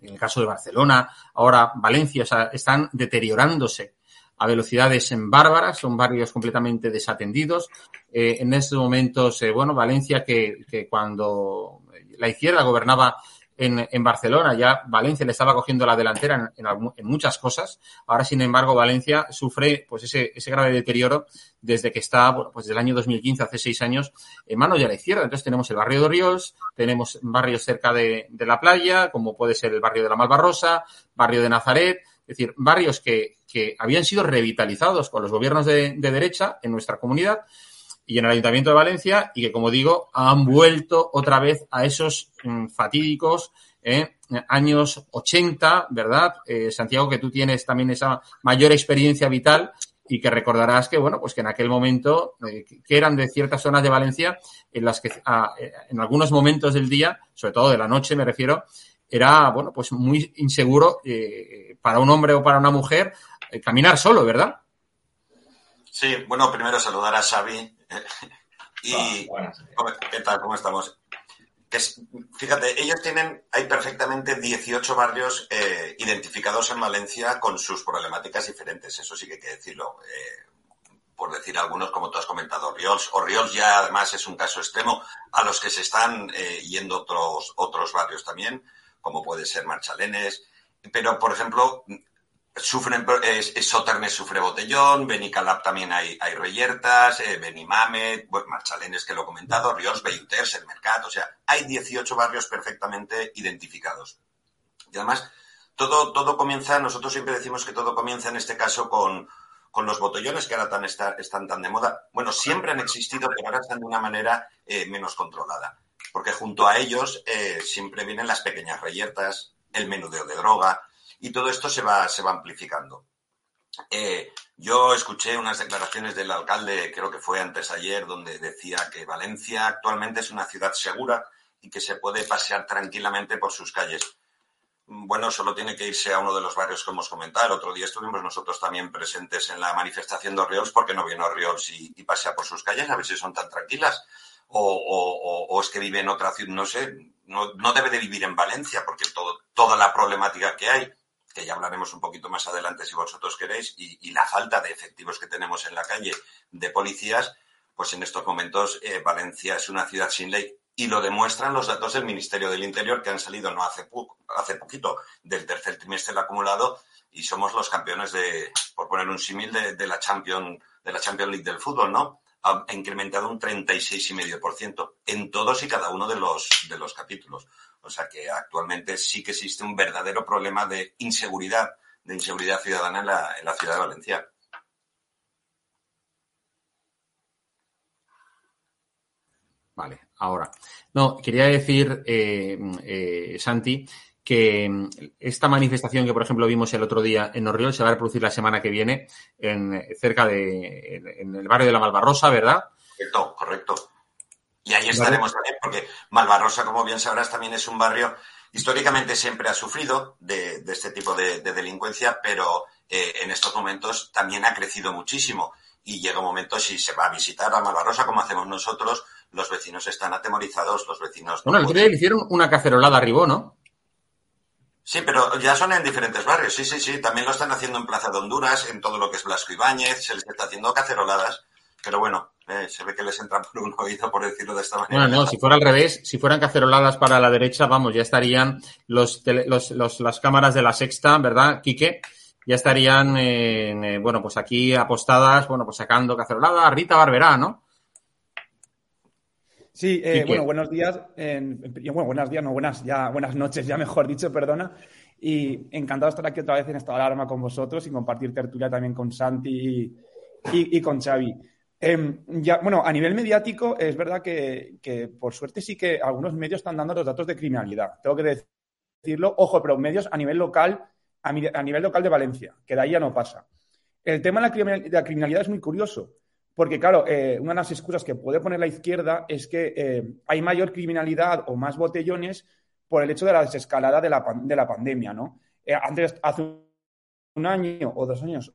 en el caso de Barcelona, ahora Valencia, o sea, están deteriorándose a velocidades en bárbaras, son barrios completamente desatendidos. Eh, en estos momentos, eh, bueno, Valencia, que cuando la izquierda gobernaba en, Barcelona. Ya Valencia le estaba cogiendo la delantera en, muchas cosas. Ahora, sin embargo, Valencia sufre pues ese, ese grave deterioro desde que está, bueno, pues desde el año 2015, hace seis años, en manos de la izquierda. Entonces tenemos el barrio de Ríos, tenemos barrios cerca de, la playa, como puede ser el barrio de la Malvarrosa, barrio de Nazaret, es decir, barrios que, que habían sido revitalizados con los gobiernos de derecha en nuestra comunidad y en el Ayuntamiento de Valencia y que, como digo, han vuelto otra vez a esos mm, fatídicos eh, años 80, ¿verdad? Eh, Santiago, que tú tienes también esa mayor experiencia vital y que recordarás que, bueno, pues que en aquel momento, eh, que eran de ciertas zonas de Valencia en las que ah, en algunos momentos del día, sobre todo de la noche me refiero, era, bueno, pues muy inseguro para un hombre o para una mujer caminar solo, ¿verdad? Sí, bueno, primero saludar a Xavi, (laughs) y, ¿qué tal? ¿Cómo estamos? fíjate, ellos tienen, hay perfectamente 18 barrios eh, identificados en Valencia con sus problemáticas diferentes, eso sí que hay que decirlo. Eh, por decir algunos, como tú has comentado, Riols, o Riols ya además es un caso extremo, a los que se están eh, yendo otros, otros barrios también, como puede ser Marchalenes. Pero, por ejemplo, sufren, eh, Soternes sufre botellón, Benicalap también hay, hay reyertas, eh, Benimamet, bueno, Marchalenes que lo he comentado, Ríos, Beuters, el Mercado, o sea, hay 18 barrios perfectamente identificados. Y además, todo, todo comienza, nosotros siempre decimos que todo comienza en este caso con, con los botellones que ahora tan están tan de moda. Bueno, siempre han existido, pero ahora están de una manera eh, menos controlada. Porque junto a ellos eh, siempre vienen las pequeñas reyertas, el menudeo de droga, y todo esto se va, se va amplificando. Eh, yo escuché unas declaraciones del alcalde, creo que fue antes ayer, donde decía que Valencia actualmente es una ciudad segura y que se puede pasear tranquilamente por sus calles. Bueno, solo tiene que irse a uno de los barrios que hemos comentado. Otro día estuvimos nosotros también presentes en la manifestación de Oriols porque no viene Oriols y, y pasea por sus calles a ver si son tan tranquilas. O, es que vive en otra ciudad, no sé, no, no debe de vivir en Valencia porque todo, toda la problemática que hay que ya hablaremos un poquito más adelante si vosotros queréis, y, la falta de efectivos que tenemos en la calle de policías, pues en estos momentos eh, Valencia es una ciudad sin ley y lo demuestran los datos del Ministerio del Interior que han salido no hace, hace poquito del tercer trimestre acumulado y somos los campeones de, por poner un símil, de, la Champions de la Champions League del fútbol, ¿no? Ha incrementado un 36,5% en todos y cada uno de los, de los capítulos. O sea que actualmente sí que existe un verdadero problema de inseguridad, de inseguridad ciudadana en la, ciudad de Valencia. Vale, ahora. No, quería decir, eh, eh, Santi, que mm, esta manifestación que, por ejemplo, vimos el otro día en Orriol se va a reproducir la semana que viene en, cerca de, en el barrio de la Malvarrosa, ¿verdad? Correcto, correcto. Y ahí estaremos también, porque Malvarrosa, como bien sabrás, también es un barrio, históricamente siempre ha sufrido de, este tipo de, delincuencia, pero eh, en estos momentos también ha crecido muchísimo. Y llega un momento, si se va a visitar a Malvarrosa, como hacemos nosotros, los vecinos están atemorizados, los vecinos... bueno, el otro día le hicieron una cacerolada arriba, ¿no? Sí, pero ya son en diferentes barrios, sí, sí, sí. También lo están haciendo en Plaza de Honduras, en todo lo que es Blasco Ibáñez, se les está haciendo caceroladas. Pero bueno, eh, se ve que les entran por un oído, por decirlo de esta manera. Bueno, no, si fuera al revés, si fueran caceroladas para la derecha, vamos, ya estarían los, los, las cámaras de la sexta, ¿verdad, Quique? Ya estarían, eh, bueno, pues aquí apostadas, bueno, pues sacando cacerolada, Rita Barberá, ¿no? Sí, eh, bueno, buenos días. bueno, buenos días, no, buenas, ya, buenas noches, ya mejor dicho, perdona. Y encantado de estar aquí otra vez en esta alarma con vosotros y compartir tertulia también con Santi y con Xavi. Em, ya, bueno, a nivel mediático es verdad que, por suerte sí que algunos medios están dando los datos de criminalidad. Tengo que decirlo. Ojo, pero medios a nivel local, a, nivel local de Valencia, que de ahí ya no pasa. El tema de la criminalidad, es muy curioso, porque claro, eh, una de las excusas que puede poner la izquierda es que eh, hay mayor criminalidad o más botellones por el hecho de la desescalada de la, de la pandemia, ¿no? Eh, antes, hace un año o dos años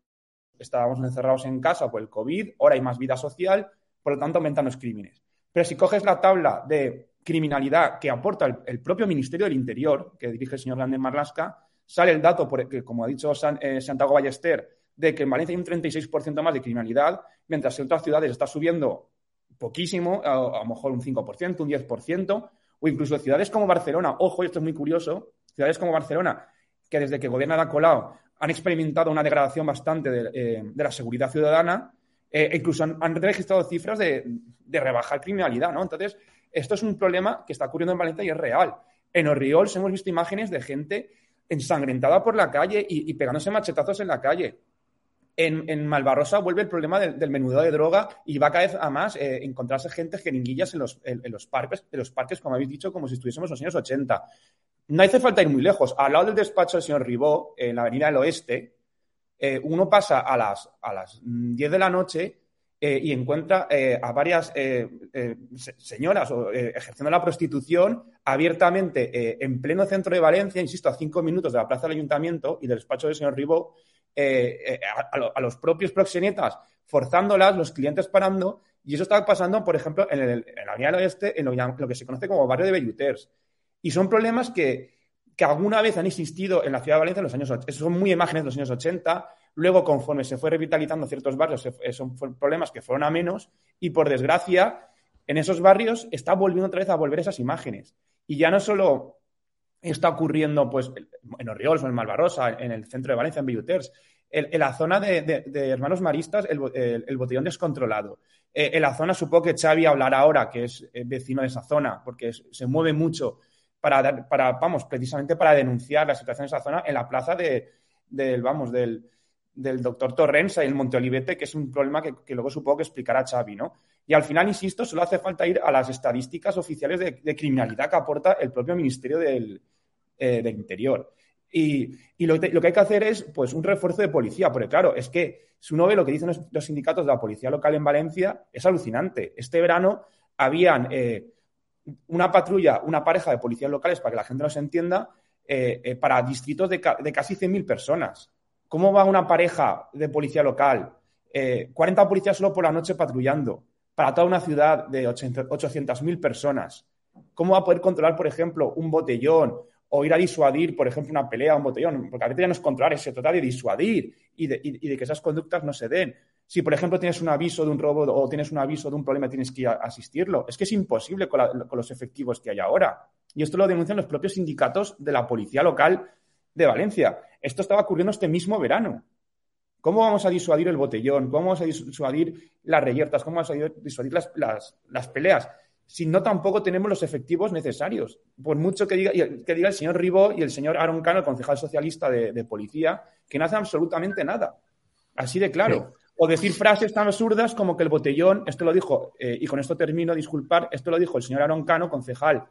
estábamos encerrados en casa por el COVID, ahora hay más vida social, por lo tanto aumentan los crímenes. Pero si coges la tabla de criminalidad que aporta el, propio Ministerio del Interior, que dirige el señor Grande Marlasca, sale el dato, por, que, como ha dicho eh, Santiago Ballester, de que en Valencia hay un 36% más de criminalidad, mientras en otras ciudades está subiendo poquísimo, a, lo mejor un 5%, un 10%, o incluso ciudades como Barcelona, ojo, esto es muy curioso, ciudades como Barcelona, que desde que gobierna la Colau han experimentado una degradación bastante de, eh, la seguridad ciudadana eh, e incluso han, registrado cifras de, rebajar criminalidad, ¿no? Entonces, esto es un problema que está ocurriendo en Valencia y es real. En Orriols hemos visto imágenes de gente ensangrentada por la calle y, pegándose machetazos en la calle. En, Malvarrosa vuelve el problema del, menudo de droga y va cada vez a más eh, encontrarse gente jeringuillas en los, en, parques, en los parques, como habéis dicho, como si estuviésemos en los años 80. No hace falta ir muy lejos. Al lado del despacho del señor Ribó, en la Avenida del Oeste, eh, uno pasa a las, a las 10 de la noche eh, y encuentra eh, a varias señoras ejerciendo la prostitución abiertamente en pleno centro de Valencia, insisto, a cinco minutos de la plaza del ayuntamiento y del despacho del señor Ribó, a, los propios proxenetas forzándolas, los clientes parando, y eso está pasando, por ejemplo, en, el, la Avenida del Oeste, en lo, que se conoce como barrio de Belluters. Y son problemas que, alguna vez han existido en la ciudad de Valencia en los años 80. Son muy imágenes de los años 80. Luego, conforme se fue revitalizando ciertos barrios, son problemas que fueron a menos. Y por desgracia, en esos barrios está volviendo otra vez a volver esas imágenes. Y ya no solo está ocurriendo pues, en Oriols o en Malvarrosa, en el centro de Valencia, en Belluters. En, la zona de, Hermanos Maristas, el, botellón descontrolado. Eh, en la zona, supongo que Xavi hablará ahora, que es eh, vecino de esa zona, porque se mueve mucho para, para, vamos, precisamente para denunciar la situación de esa zona en la plaza de, del, vamos, del, doctor Torrens y el Monte Olivete, que es un problema que, luego supongo que explicará Xavi, ¿no? Y al final, insisto, solo hace falta ir a las estadísticas oficiales de, criminalidad que aporta el propio Ministerio del, eh, Interior. Y, lo, que hay que hacer es pues, un refuerzo de policía, porque claro, es que si uno ve lo que dicen los, sindicatos de la policía local en Valencia, es alucinante. Este verano habían eh, una patrulla, una pareja de policías locales, para que la gente nos entienda, eh, para distritos de, de casi 100.000 personas. ¿Cómo va una pareja de policía local? 40 eh, policías solo por la noche patrullando para toda una ciudad de 800.000 personas. ¿Cómo va a poder controlar, por ejemplo, un botellón o ir a disuadir, por ejemplo, una pelea o un botellón? Porque a veces ya no es controlar, se trata de disuadir y de, que esas conductas no se den. Si, por ejemplo, tienes un aviso de un robo o tienes un aviso de un problema, tienes que ir a asistirlo. Es que es imposible con los efectivos que hay ahora. Y esto lo denuncian los propios sindicatos de la policía local de Valencia. Esto estaba ocurriendo este mismo verano. ¿Cómo vamos a disuadir el botellón? ¿Cómo vamos a disuadir las reyertas? ¿Cómo vamos a disuadir las, peleas? Si no tampoco tenemos los efectivos necesarios. Por mucho que diga, que diga el señor Ribó y el señor Aaron Cano, el concejal socialista de, policía, que no hacen absolutamente nada. Así de claro. O decir frases tan absurdas como que el botellón, esto lo dijo, eh, y con esto termino, disculpar, esto lo dijo el señor Aaron Cano, concejal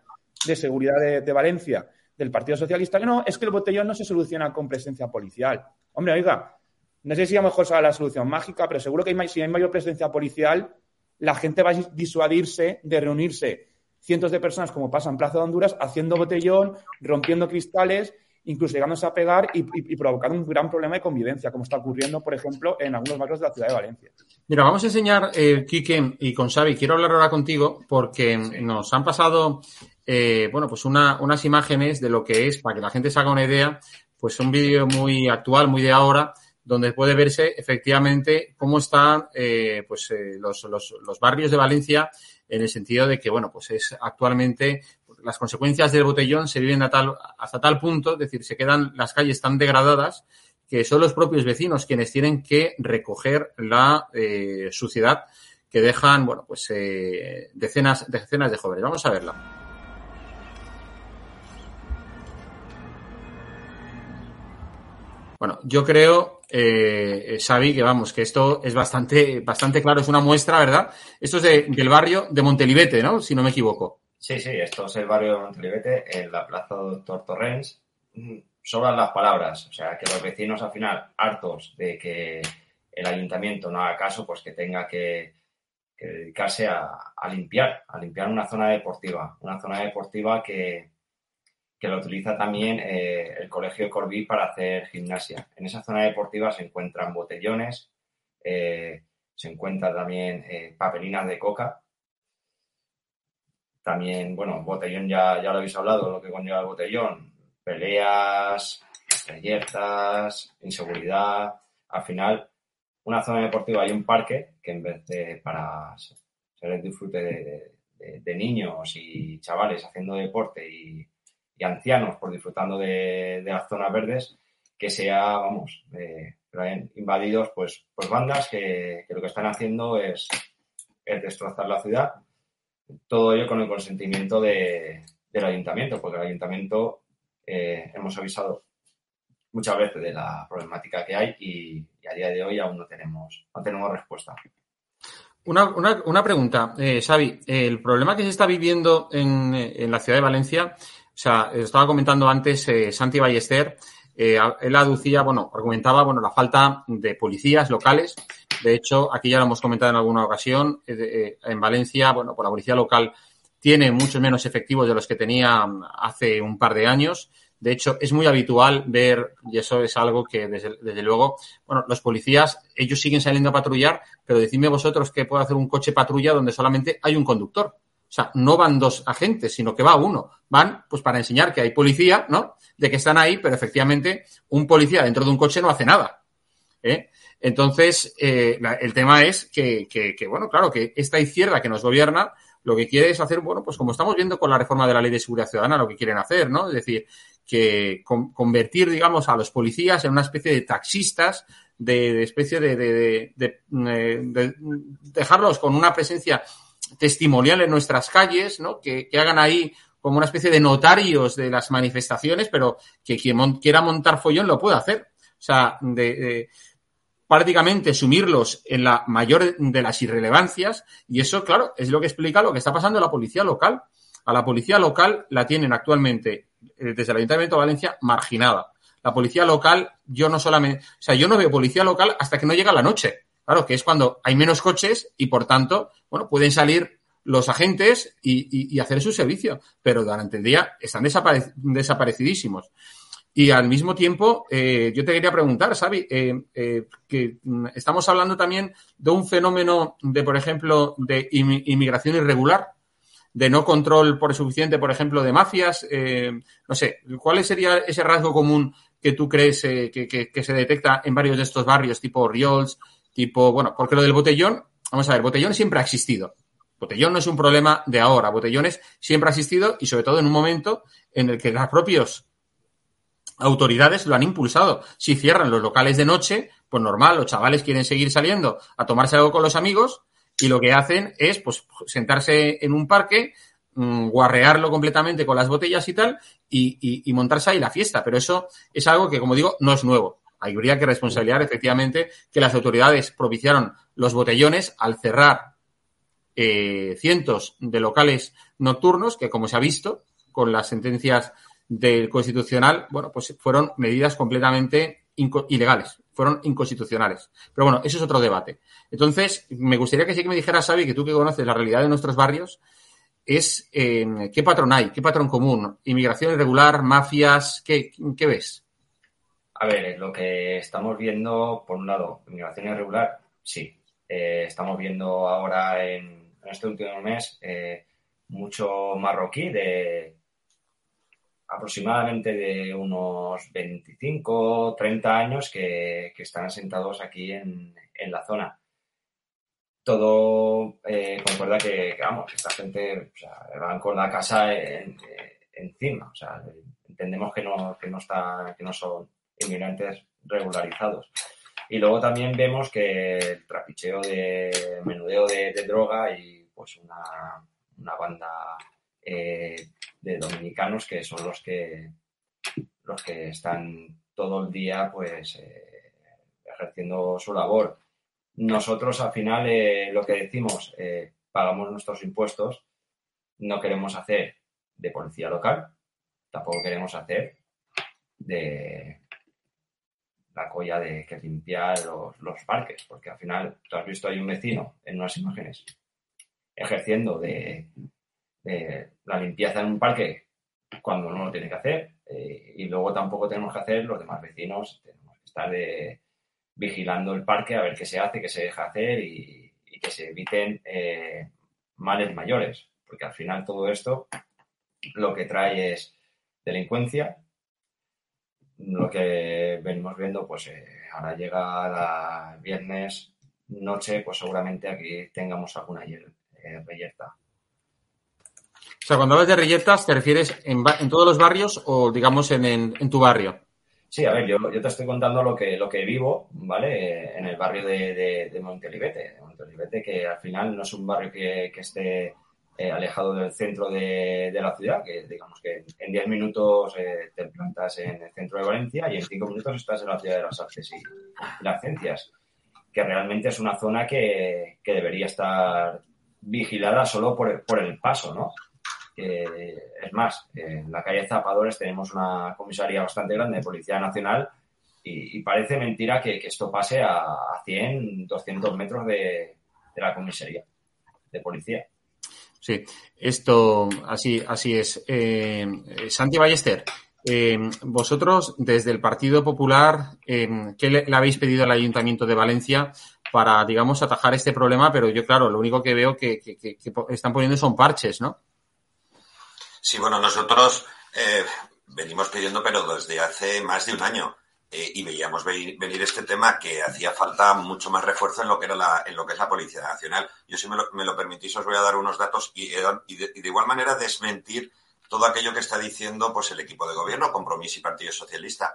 de seguridad de Valencia, del Partido Socialista, que no, es que el botellón no se soluciona con presencia policial. Hombre, oiga, no sé si a lo mejor será la solución mágica, pero seguro que si hay mayor presencia policial, la gente va a disuadirse de reunirse cientos de personas, como pasa en Plaza de Honduras, haciendo botellón, rompiendo cristales, incluso llegándose a pegar y, y, provocando un gran problema de convivencia, como está ocurriendo, por ejemplo, en algunos barrios de la ciudad de Valencia. Mira, vamos a enseñar, eh, Quique y con Xavi, quiero hablar ahora contigo porque nos han pasado eh, bueno, pues unas imágenes de lo que es, para que la gente se haga una idea, pues un vídeo muy actual, muy de ahora, donde puede verse efectivamente cómo están eh, pues, eh, los, los, los, barrios de Valencia en el sentido de que, bueno, pues es actualmente las consecuencias del botellón se viven a tal, hasta tal punto, es decir, se quedan las calles tan degradadas que son los propios vecinos quienes tienen que recoger la eh, suciedad que dejan, bueno, pues eh, decenas, decenas de jóvenes. Vamos a verla. Bueno, yo creo, eh, Xavi, que vamos, que esto es bastante, bastante claro, es una muestra, ¿verdad? Esto es del barrio de Montelivete, ¿no? Si no me equivoco. Sí, sí, esto es el barrio de Montelivete, en la plaza Doctor Torrens. Mm, sobran las palabras, o sea, que los vecinos al final, hartos de que el ayuntamiento no haga caso, pues que tenga que, dedicarse a, limpiar, a limpiar una zona deportiva, una zona deportiva que, que lo utiliza también eh, el Colegio Corbí para hacer gimnasia. En esa zona deportiva se encuentran botellones, eh, se encuentran también eh, papelinas de coca. También, bueno, botellón ya, ya lo habéis hablado, lo que conlleva el botellón. Peleas, reyertas, inseguridad. Al final, una zona deportiva y un parque que en vez de para ser el disfrute de niños y chavales haciendo deporte y y ancianos por disfrutando de, las zonas verdes, que sea, vamos, eh, invadidos pues, pues bandas que, lo que están haciendo es, destrozar la ciudad. Todo ello con el consentimiento del ayuntamiento, porque el ayuntamiento eh, hemos avisado muchas veces de la problemática que hay y, a día de hoy aún no tenemos, no tenemos respuesta. Una, una, pregunta, eh, Xavi. El problema que se está viviendo en, en la ciudad de Valencia o sea, estaba comentando antes eh, Santi Ballester, eh, él aducía, bueno, argumentaba, bueno, la falta de policías locales. De hecho, aquí ya lo hemos comentado en alguna ocasión, eh, en Valencia, bueno, pues la policía local tiene muchos menos efectivos de los que tenía hace un par de años. De hecho, es muy habitual ver, y eso es algo que desde, desde, luego, bueno, los policías, ellos siguen saliendo a patrullar, pero decidme vosotros que puede hacer un coche patrulla donde solamente hay un conductor. O sea, no van dos agentes, sino que va uno. Van, pues, para enseñar que hay policía, ¿no? De que están ahí, pero efectivamente un policía dentro de un coche no hace nada. ¿eh? Entonces, eh, el tema es que, que, bueno, claro, que esta izquierda que nos gobierna, lo que quiere es hacer, bueno, pues como estamos viendo con la reforma de la ley de seguridad ciudadana, lo que quieren hacer, ¿no? Es decir, que con, convertir, digamos, a los policías en una especie de taxistas, de, especie de, de, de, dejarlos con una presencia testimonial en nuestras calles, ¿no? Que, hagan ahí como una especie de notarios de las manifestaciones, pero que quien quiera montar follón lo pueda hacer. O sea, de, prácticamente sumirlos en la mayor de las irrelevancias y eso, claro, es lo que explica lo que está pasando en la policía local. A la policía local la tienen actualmente eh, desde el Ayuntamiento de Valencia marginada. La policía local, yo no solamente, o sea, yo no veo policía local hasta que no llega la noche. Claro, que es cuando hay menos coches y por tanto, bueno, pueden salir los agentes y, hacer su servicio, pero durante el día están desapare desaparecidísimos. Y al mismo tiempo, eh, yo te quería preguntar, Xavi, eh, eh, que estamos hablando también de un fenómeno de, por ejemplo, de inmigración irregular, de no control por suficiente, por ejemplo, de mafias. Eh, no sé, ¿cuál sería ese rasgo común que tú crees que, que, que, se detecta en varios de estos barrios, tipo Riols, tipo, bueno, porque lo del botellón, vamos a ver, botellón siempre ha existido. Botellón no es un problema de ahora, botellones siempre ha existido y sobre todo en un momento en el que los propios autoridades lo han impulsado. Si cierran los locales de noche, pues normal, los chavales quieren seguir saliendo a tomarse algo con los amigos y lo que hacen es pues sentarse en un parque, mmm, guarrearlo completamente con las botellas y tal y, montarse ahí la fiesta. Pero eso es algo que, como digo, no es nuevo. Habría que responsabilizar efectivamente que las autoridades propiciaron los botellones al cerrar eh, cientos de locales nocturnos que, como se ha visto con las sentencias del Constitucional, bueno, pues fueron medidas completamente ilegales, fueron inconstitucionales. Pero bueno, eso es otro debate. Entonces, me gustaría que sí que me dijeras, Xavi, que tú que conoces la realidad de nuestros barrios, es eh, qué patrón hay, qué patrón común, inmigración irregular, mafias, ¿qué, qué ves? A ver, lo que estamos viendo, por un lado, inmigración irregular, sí. Eh, estamos viendo ahora en, este último mes eh, mucho marroquí de aproximadamente de unos 25, 30 años que, están asentados aquí en, la zona. Todo eh, concuerda que, que, vamos, esta gente o sea, van con la casa en, encima. O sea, entendemos que no, que no, está, que no son inmigrantes regularizados. Y luego también vemos que el trapicheo de menudeo de, droga y pues una, una banda eh, de dominicanos que son los que los que están todo el día pues eh, ejerciendo su labor. Nosotros al final eh, lo que decimos, pagamos nuestros impuestos, no queremos hacer de policía local, tampoco queremos hacer de la colla de que limpiar los, los parques, porque al final tú has visto hay un vecino en unas imágenes ejerciendo de, eh, la limpieza en un parque cuando no lo tiene que hacer eh, y luego tampoco tenemos que hacer los demás vecinos, tenemos que estar de, vigilando el parque a ver qué se hace, qué se deja hacer y, y que se eviten eh, males mayores, porque al final todo esto lo que trae es delincuencia, lo que venimos viendo, pues eh, ahora llega la viernes noche, pues seguramente aquí tengamos alguna eh, reyerta. O sea, cuando hablas de rilletas, ¿te refieres en, en todos los barrios o, digamos, en, en, en, tu barrio? Sí, a ver, yo, yo te estoy contando lo que, lo que vivo, ¿vale? En el barrio de, de, de Montelibete. Montelibete, que al final no es un barrio que, que esté eh, alejado del centro de, de, la ciudad, que digamos que en 10 minutos eh, te plantas en el centro de Valencia y en 5 minutos estás en la ciudad de las artes y, las ciencias, que realmente es una zona que, que debería estar vigilada solo por, por el paso, ¿no? Eh, es más, en la calle Zapadores tenemos una comisaría bastante grande de Policía Nacional y, y parece mentira que, que, esto pase a 100, 200 metros de, de, la comisaría de policía. Sí, esto así, así es. Eh, Santi Ballester, eh, vosotros desde el Partido Popular, eh, ¿qué le, habéis pedido al Ayuntamiento de Valencia para, digamos, atajar este problema? Pero yo, claro, lo único que veo que, que, que están poniendo son parches, ¿no? Sí, bueno, nosotros eh, venimos pidiendo, pero desde hace más de un año, eh, y veíamos venir este tema que hacía falta mucho más refuerzo en lo que era la, en lo que es la Policía Nacional. Yo si me lo, permitís os voy a dar unos datos y, eh, y, de, igual manera desmentir todo aquello que está diciendo pues el equipo de gobierno, Compromiso y Partido Socialista,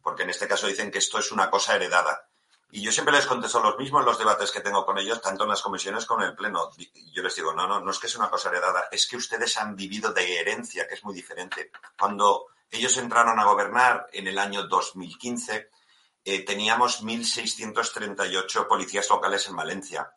porque en este caso dicen que esto es una cosa heredada. Y yo siempre les contesto los mismos en los debates que tengo con ellos, tanto en las comisiones como en el Pleno. Yo les digo, no, no, no es que sea una cosa heredada, es que ustedes han vivido de herencia, que es muy diferente. Cuando ellos entraron a gobernar en el año 2015, eh, teníamos 1.638 policías locales en Valencia.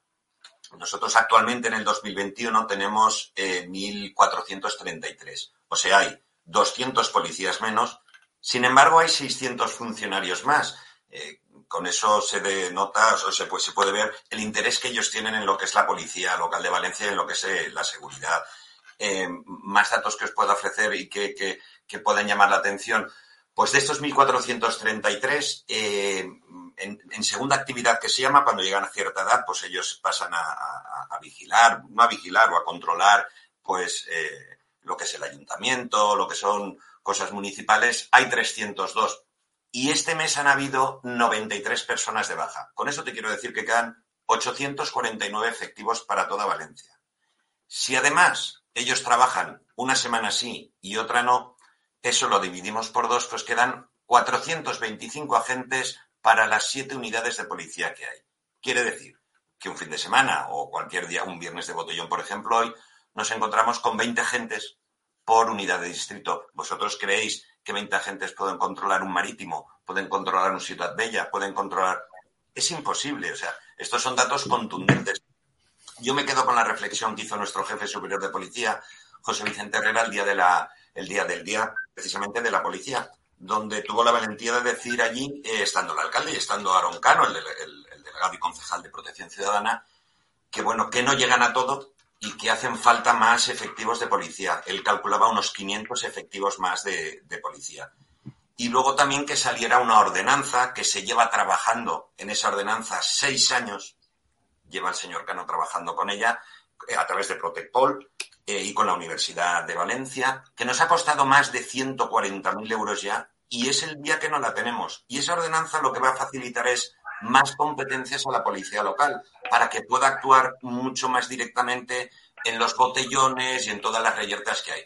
Nosotros actualmente en el 2021 tenemos eh, 1.433. O sea, hay 200 policías menos. Sin embargo, hay 600 funcionarios más. Eh, con eso se denota, o se, se puede ver el interés que ellos tienen en lo que es la policía local de Valencia y en lo que es eh, la seguridad. Más datos que os puedo ofrecer y que, que, que, puedan llamar la atención. Pues de estos 1.433, eh, en, en, segunda actividad que se llama, cuando llegan a cierta edad, pues ellos pasan a, vigilar, no a vigilar o a controlar, pues eh, lo que es el ayuntamiento, lo que son cosas municipales. Hay 302 y este mes han habido 93 personas de baja. Con eso te quiero decir que quedan 849 efectivos para toda Valencia. Si además ellos trabajan una semana sí y otra no, eso lo dividimos por dos, pues quedan 425 agentes para las siete unidades de policía que hay. Quiere decir que un fin de semana o cualquier día, un viernes de botellón, por ejemplo, hoy nos encontramos con 20 agentes por unidad de distrito. ¿Vosotros creéis que 20 agentes pueden controlar un marítimo, pueden controlar un Ciudad Bella, pueden controlar... Es imposible, o sea, estos son datos contundentes. Yo me quedo con la reflexión que hizo nuestro jefe superior de policía, José Vicente Herrera, el día, de la, el día del día, precisamente de la policía, donde tuvo la valentía de decir allí, eh, estando el alcalde y estando Aaron Cano, el, el, el delegado y concejal de Protección Ciudadana, que bueno, que no llegan a todo, y que hacen falta más efectivos de policía. Él calculaba unos 500 efectivos más de, de, policía. Y luego también que saliera una ordenanza que se lleva trabajando en esa ordenanza seis años, lleva el señor Cano trabajando con ella eh, a través de Protecpol eh, y con la Universidad de Valencia, que nos ha costado más de 140.000 euros ya y es el día que no la tenemos. Y esa ordenanza lo que va a facilitar es más competencias a la policía local para que pueda actuar mucho más directamente en los botellones y en todas las reyertas que hay.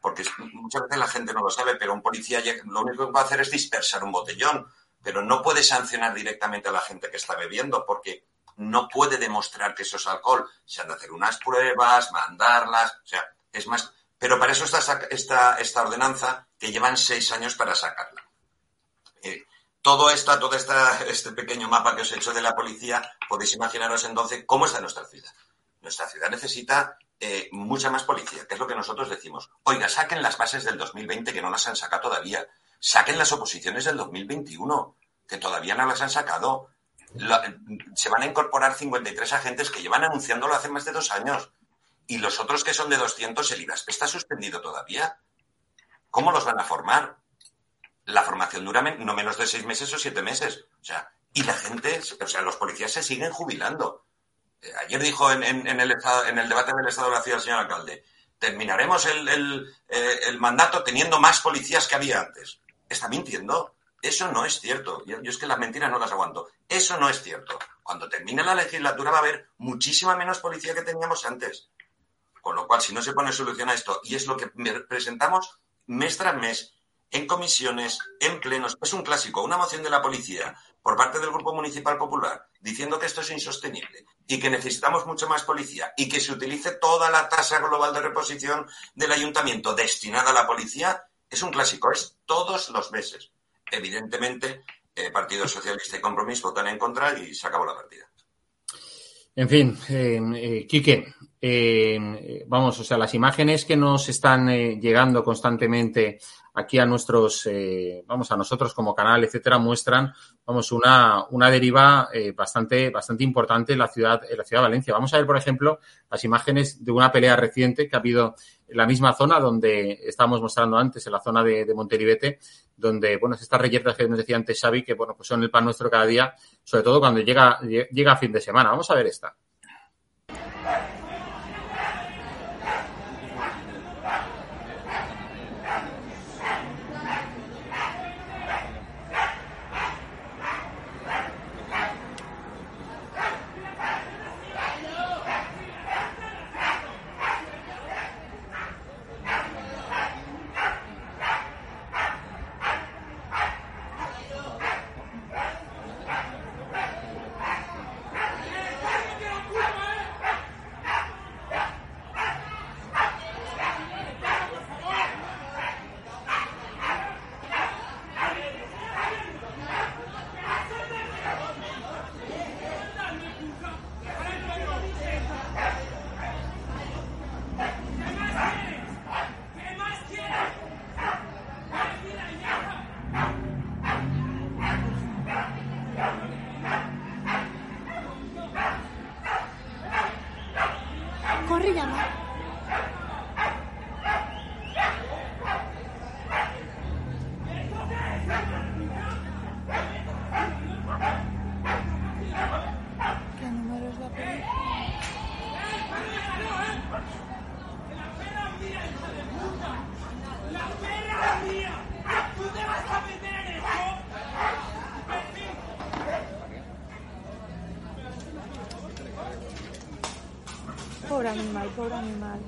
Porque muchas veces la gente no lo sabe, pero un policía lo único que va a hacer es dispersar un botellón, pero no puede sancionar directamente a la gente que está bebiendo porque no puede demostrar que eso es alcohol. Se han de hacer unas pruebas, mandarlas, o sea, es más. Pero para eso está esta, esta ordenanza que llevan seis años para sacarla. Eh, todo esta, todo esta, este pequeño mapa que os he hecho de la policía, podéis imaginaros entonces cómo está nuestra ciudad. Nuestra ciudad necesita eh, mucha más policía, que es lo que nosotros decimos. Oiga, saquen las bases del 2020, que no las han sacado todavía. Saquen las oposiciones del 2021, que todavía no las han sacado. Se van a incorporar 53 agentes que llevan anunciándolo hace más de dos años. Y los otros que son de 200, el está suspendido todavía. ¿Cómo los van a formar? la formación dura no menos de seis meses o siete meses. O sea, y la gente, o sea, los policías se siguen jubilando. Eh, ayer dijo en, en, el, en el debate del Estado de la Ciudad el señor alcalde, terminaremos el, el, eh, el, mandato teniendo más policías que había antes. Está mintiendo. Eso no es cierto. Yo, yo, es que las mentiras no las aguanto. Eso no es cierto. Cuando termine la legislatura va a haber muchísima menos policía que teníamos antes. Con lo cual, si no se pone solución a esto, y es lo que presentamos mes tras mes, en comisiones, en plenos. Es un clásico, una moción de la policía por parte del Grupo Municipal Popular diciendo que esto es insostenible y que necesitamos mucho más policía y que se utilice toda la tasa global de reposición del ayuntamiento destinada a la policía, es un clásico, es todos los meses. Evidentemente, eh, Partido Socialista y Compromiso votan en contra y se acabó la partida. En fin, eh, eh, Quique, eh, vamos, o sea, las imágenes que nos están eh, llegando constantemente aquí a nuestros, vamos, a nosotros como canal, etcétera, muestran, vamos, una, una deriva bastante, bastante importante en la ciudad, en la ciudad de Valencia. Vamos a ver, por ejemplo, las imágenes de una pelea reciente que ha habido en la misma zona donde estábamos mostrando antes, en la zona de, de Monteribete, donde, bueno, estas reyertas que nos decía antes Xavi, que, bueno, pues son el pan nuestro cada día, sobre todo cuando llega, llega a fin de semana. Vamos a ver esta. se llama? ¿Qué número es la película? Pobre animal, pobre animal.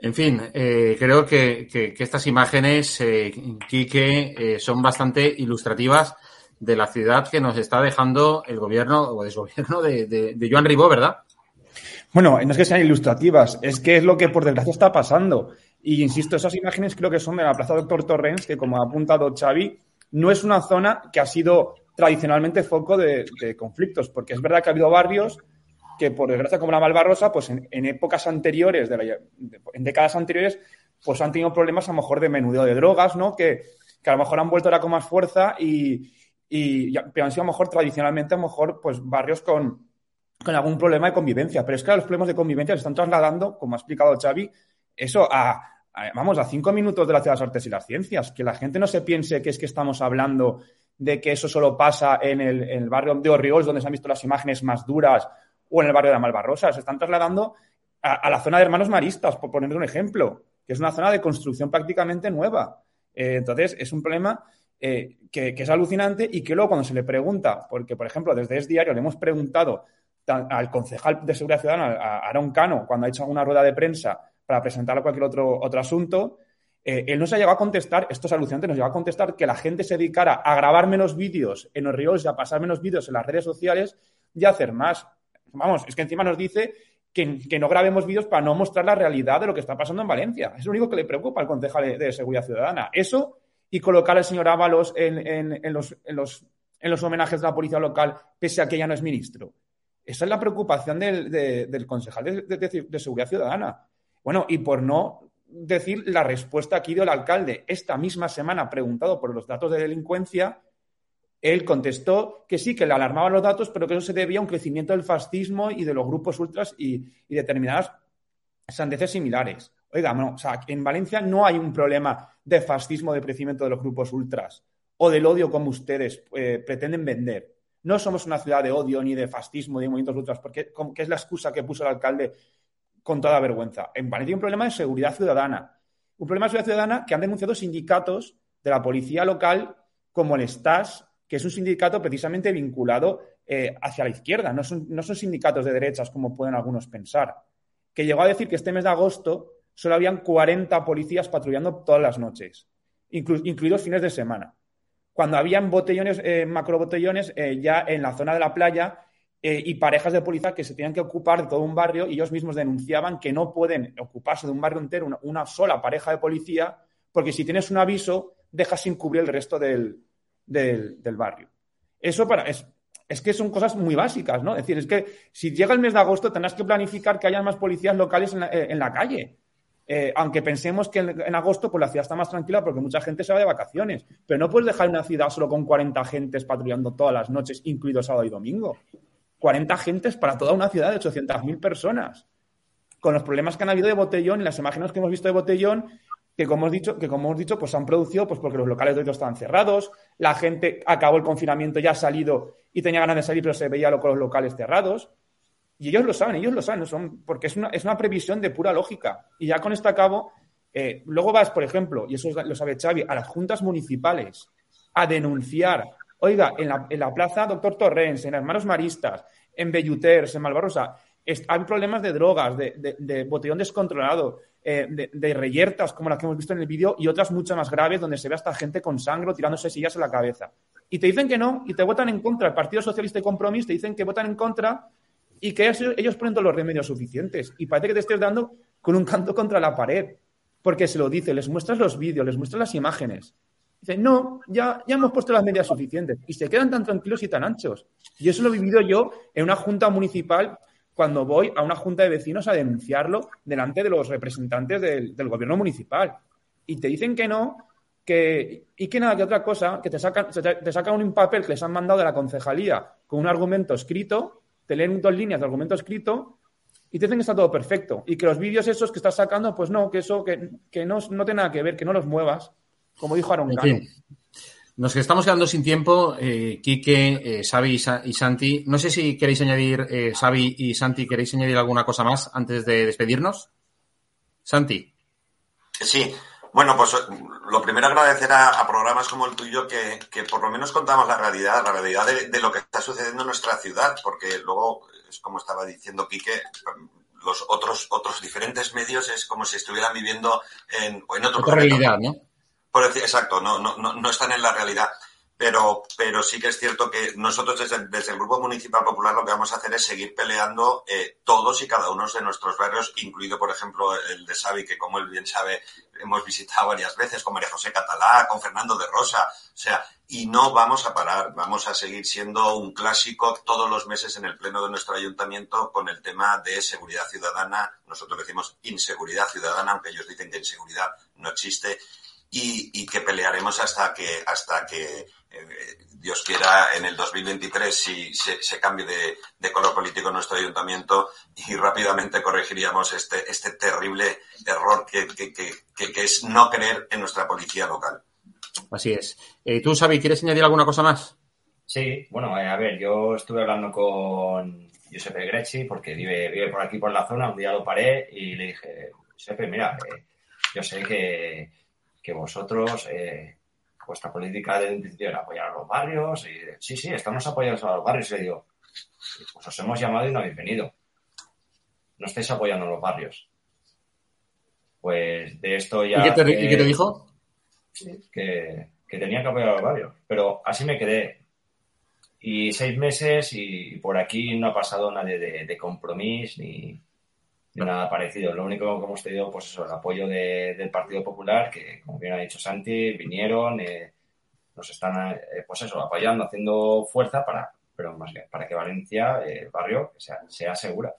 En fin, eh, creo que, que- que estas imágenes, eh, Quique, eh, son bastante ilustrativas de la ciudad que nos está dejando el gobierno o desgobierno de, de, de Joan Ribó, ¿verdad? Bueno, no es que sean ilustrativas, es que es lo que por desgracia está pasando. Y insisto, esas imágenes creo que son de la Plaza Doctor Torrens, que como ha apuntado Xavi, no es una zona que ha sido tradicionalmente foco de, de conflictos, porque es verdad que ha habido barrios que por desgracia como la Malvarrosa, pues en, en épocas anteriores, de la- en décadas anteriores, pues han tenido problemas a lo mejor de menudeo de drogas, ¿no? Que, que a lo mejor han vuelto ahora con más fuerza y, y pero han sido a lo mejor tradicionalmente a lo mejor pues barrios con, con algún problema de convivencia. Pero es que los problemas de convivencia se están trasladando, como ha explicado Xavi, eso a, a- vamos, a cinco minutos de la Ciudad de las Artes y las Ciencias. Que la gente no se piense que es que estamos hablando de que eso solo pasa en el, en el barrio de Orriols, donde se han visto las imágenes más duras, o en el barrio de Malvarrosa. Se están trasladando a, la zona de Hermanos Maristas, por poner un ejemplo, que es una zona de construcción prácticamente nueva. Eh, entonces, es un problema eh, que, es alucinante y que luego cuando se le pregunta, porque, por ejemplo, desde Es Diario le hemos preguntado al concejal de Seguridad Ciudadana, a Aaron Cano, cuando ha hecho alguna rueda de prensa para presentar cualquier otro, otro asunto, eh, él nos ha llegado a contestar, esto es alucinante, nos llegó a contestar que la gente se dedicara a grabar menos vídeos en los ríos y a pasar menos vídeos en las redes sociales y a hacer más. Vamos, es que encima nos dice que, no grabemos vídeos para no mostrar la realidad de lo que está pasando en Valencia. Es lo único que le preocupa al concejal de, Seguridad Ciudadana. Eso y colocar al señor Ábalos en, en- en los, en los- en los homenajes de la policía local, pese a que ya no es ministro. Esa es la preocupación del, de- concejal de, Seguridad Ciudadana. Bueno, y por no decir la respuesta aquí del alcalde, esta misma semana preguntado por los datos de delincuencia, él contestó que sí, que le alarmaban los datos, pero que eso se debía a un crecimiento del fascismo y de los grupos ultras y, determinadas sandeces similares. Oiga, no, o sea, en Valencia no hay un problema de fascismo, de crecimiento de los grupos ultras o del odio como ustedes eh, pretenden vender. No somos una ciudad de odio ni de fascismo, de movimientos ultras, porque es la excusa que puso el alcalde con toda vergüenza. En Valencia hay un problema de seguridad ciudadana. Un problema de seguridad ciudadana que han denunciado sindicatos de la policía local como el STAS, que es un sindicato precisamente vinculado eh, hacia la izquierda. No son, no son sindicatos de derechas como pueden algunos pensar. Que llegó a decir que este mes de agosto solo habían 40 policías patrullando todas las noches, inclu- incluidos fines de semana. Cuando habían botellones, eh, macrobotellones eh, ya en la zona de la playa y parejas de policía que se tenían que ocupar de todo un barrio y ellos mismos denunciaban que no pueden ocuparse de un barrio entero una, una sola pareja de policía porque si tienes un aviso dejas sin cubrir el resto del, del, barrio. Eso para, es, es que son cosas muy básicas, ¿no? Es decir, es que si llega el mes de agosto tendrás que planificar que haya más policías locales en la, eh, en la calle. Eh, aunque pensemos que en, en agosto pues la ciudad está más tranquila porque mucha gente se va de vacaciones, pero no puedes dejar una ciudad solo con 40 agentes patrullando todas las noches, incluido sábado y domingo. 40 agentes para toda una ciudad de 800.000 personas. Con los problemas que han habido de botellón y las imágenes que hemos visto de botellón, que como hemos dicho, que como hemos dicho, pues se han producido pues porque los locales de hoy estaban cerrados, la gente acabó el confinamiento, ya ha salido y tenía ganas de salir, pero se veía lo- con los locales cerrados. Y ellos lo saben, ellos lo saben, son, porque es una, es una previsión de pura lógica. Y ya con esto acabo, eh, luego vas, por ejemplo, y eso lo sabe Xavi, a las juntas municipales a denunciar, oiga, en la, en la plaza Doctor Torrens, en Hermanos Maristas, en Belluters, en Malvarrosa, hay problemas de drogas, de, de- de botellón descontrolado, eh, de, de reyertas como las que hemos visto en el vídeo y otras mucho más graves donde se ve hasta gente con sangre tirándose sillas en la cabeza. Y te dicen que no y te votan en contra. El Partido Socialista y Compromís te dicen que votan en contra y que ellos, ellos ponen todos los remedios suficientes. Y parece que te estés dando con un canto contra la pared. Porque se lo dice, les muestras los vídeos, les muestras las imágenes. Dicen, no, ya, ya hemos puesto las medidas suficientes. Y se quedan tan tranquilos y tan anchos. Y eso lo he vivido yo en una junta municipal cuando voy a una junta de vecinos a denunciarlo delante de los representantes del, del gobierno municipal. Y te dicen que no, que, y que nada, que otra cosa, que te sacan, te, sacan un papel que les han mandado de la concejalía con un argumento escrito te leen dos líneas de argumento escrito y te dicen que está todo perfecto. Y que los vídeos esos que estás sacando, pues no, que eso que, que no, no tiene nada que ver, que no los muevas, como dijo Aaron En Cano. fin. Nos estamos quedando sin tiempo, eh, Quique, eh, Xavi y, Sa- y Santi. No sé si queréis añadir, eh, Xavi y Santi, queréis añadir alguna cosa más antes de despedirnos. Santi. Sí, bueno, pues lo primero agradecer a, a programas como el tuyo que, que por lo menos contamos la realidad, la realidad de, de lo que está sucediendo en nuestra ciudad, porque luego, es como estaba diciendo Quique, los otros, otros diferentes medios es como si estuvieran viviendo en, en otro Otra planeta. realidad, ¿no? Por decir, exacto, no, no, no, están en la realidad. Pero, pero sí que es cierto que nosotros desde, desde el Grupo Municipal Popular lo que vamos a hacer es seguir peleando eh, todos y cada uno de nuestros barrios, incluido, por ejemplo, el de Xavi, que como él bien sabe, hemos visitado varias veces, con María José Catalá, con Fernando de Rosa. O sea, y no vamos a parar, vamos a seguir siendo un clásico todos los meses en el pleno de nuestro ayuntamiento con el tema de seguridad ciudadana. Nosotros decimos inseguridad ciudadana, aunque ellos dicen que inseguridad no existe y, y que pelearemos hasta que hasta que eh, Dios quiera en el 2023 si se, se cambie de, de color político en nuestro ayuntamiento y rápidamente corregiríamos este este terrible error que, que, que, que- que es no creer en nuestra policía local. Así es. Eh, ¿Tú, Xavi, quieres añadir alguna cosa más? Sí, bueno, eh, a ver, yo estuve hablando con Giuseppe Grecci porque vive, vive por aquí por la zona, un día lo paré y le dije, Giuseppe, mira, eh, yo sé que, que vosotros, eh, vuestra política de principio era apoyar a los barrios, y sí, sí, estamos apoyando a los barrios, y le digo, pues os hemos llamado y no habéis venido. No estáis apoyando a los barrios. Pues de esto ya... ¿Y qué te, que- y qué te dijo? Sí, que, que tenía que apoyar a los barrios. Pero así me quedé. Y seis meses y por aquí no ha pasado nadie de, de compromiso ni, nada parecido. Lo único que hemos tenido, pues eso, el apoyo de- del Partido Popular, que como bien ha dicho Santi, vinieron, eh, nos están, eh, pues eso, apoyando, haciendo fuerza para, pero más bien, para que Valencia, eh, el barrio, sea, sea segura.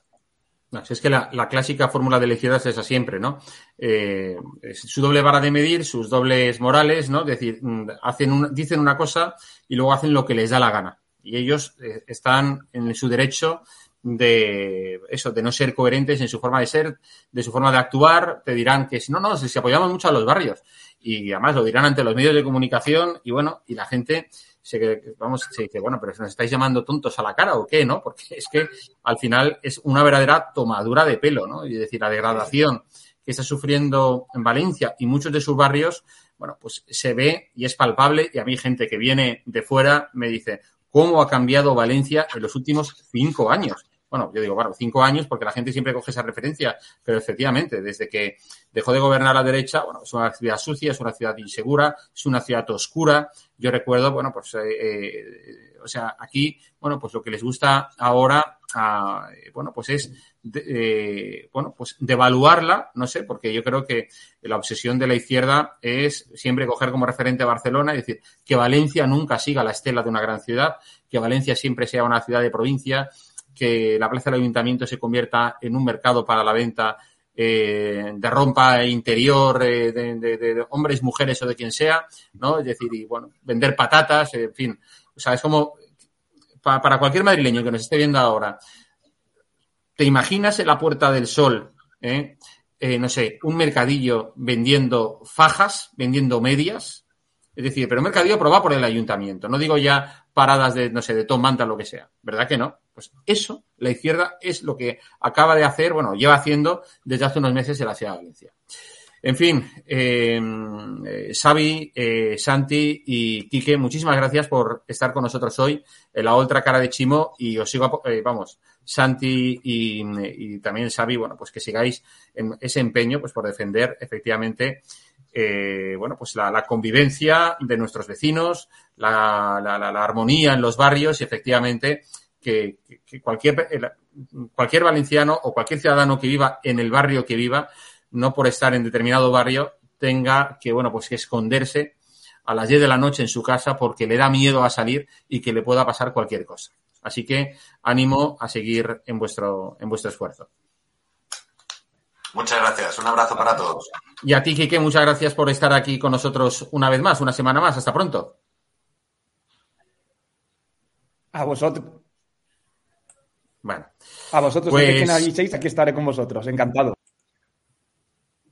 Si es que la, la clásica fórmula de la es esa siempre, ¿no? Eh, su doble vara de medir, sus dobles morales, ¿no? Es decir, mm, hacen un- dicen una cosa y luego hacen lo que les da la gana. Y ellos eh, están en su derecho de eso, de no ser coherentes en su forma de ser, de su forma de actuar. Te dirán que si no, no, si, apoyamos mucho a los barrios. Y además lo dirán ante los medios de comunicación y bueno, y la gente se, vamos, se dice, bueno, pero nos estáis llamando tontos a la cara o qué, ¿no? Porque (laughs) es que al final es una verdadera tomadura de pelo, ¿no? Es decir, la degradación que está sufriendo en Valencia y muchos de sus barrios, bueno, pues se ve y es palpable y a mí gente que viene de fuera me dice, ¿cómo ha cambiado Valencia en los últimos cinco años? Bueno, yo digo, bueno, cinco años porque la gente siempre coge esa referencia, pero efectivamente, desde que dejó de gobernar la derecha, bueno, es una ciudad sucia, es una ciudad insegura, es una ciudad oscura. Yo recuerdo, bueno, pues, eh, eh, o sea, aquí, bueno, pues lo que les gusta ahora, ah, bueno, pues es, eh, bueno, pues devaluarla, no sé, porque yo creo que la obsesión de la izquierda es siempre coger como referente a Barcelona y decir que Valencia nunca siga la estela de una gran ciudad, que Valencia siempre sea una ciudad de provincia, que la plaza del ayuntamiento se convierta en un mercado para la venta eh, de rompa interior eh, de, hombres, mujeres o de quien sea, ¿no? Es decir, y bueno, vender patatas, en fin. O sea, es como pa- para cualquier madrileño que nos esté viendo ahora, ¿te imaginas en la Puerta del Sol, eh, eh, no sé, un mercadillo vendiendo fajas, vendiendo medias? Es decir, pero un mercadillo aprobado por el ayuntamiento. No digo ya paradas de, no sé, de Tom Manta, lo que sea. ¿Verdad que no? Pues eso, la izquierda, es lo que acaba de hacer, bueno, lleva haciendo desde hace unos meses ciudad de Valencia. En fin, eh, eh, Xavi, eh, Santi y Quique, muchísimas gracias por estar con nosotros hoy en la otra cara de Chimo y os sigo, eh, vamos, Santi y, también Xavi, bueno, pues que sigáis en ese empeño pues por defender efectivamente bueno, pues la, convivencia de nuestros vecinos, la- la armonía en los barrios y efectivamente que, que- cualquier, eh, cualquier valenciano o cualquier ciudadano que viva en el barrio que viva, no por estar en determinado barrio, tenga que, bueno, pues que esconderse a las 10 de la noche en su casa porque le da miedo a salir y que le pueda pasar cualquier cosa. Así que ánimo a seguir en vuestro, en vuestro esfuerzo. Muchas gracias. Un abrazo para todos. Y a ti, Quique, muchas gracias por estar aquí con nosotros una vez más, una semana más. Hasta pronto. A vosotros. Bueno. A vosotros, pues... que aquí estaré con vosotros. Encantado.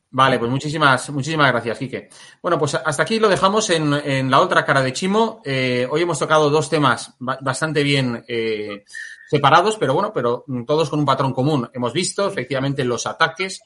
Vale, pues muchísimas, muchísimas gracias, Quique. Bueno, pues hasta aquí lo dejamos en, en la otra cara de Chimo. Eh, hoy hemos tocado dos temas bastante bien eh, separados, pero bueno, pero todos con un patrón común. Hemos visto efectivamente los ataques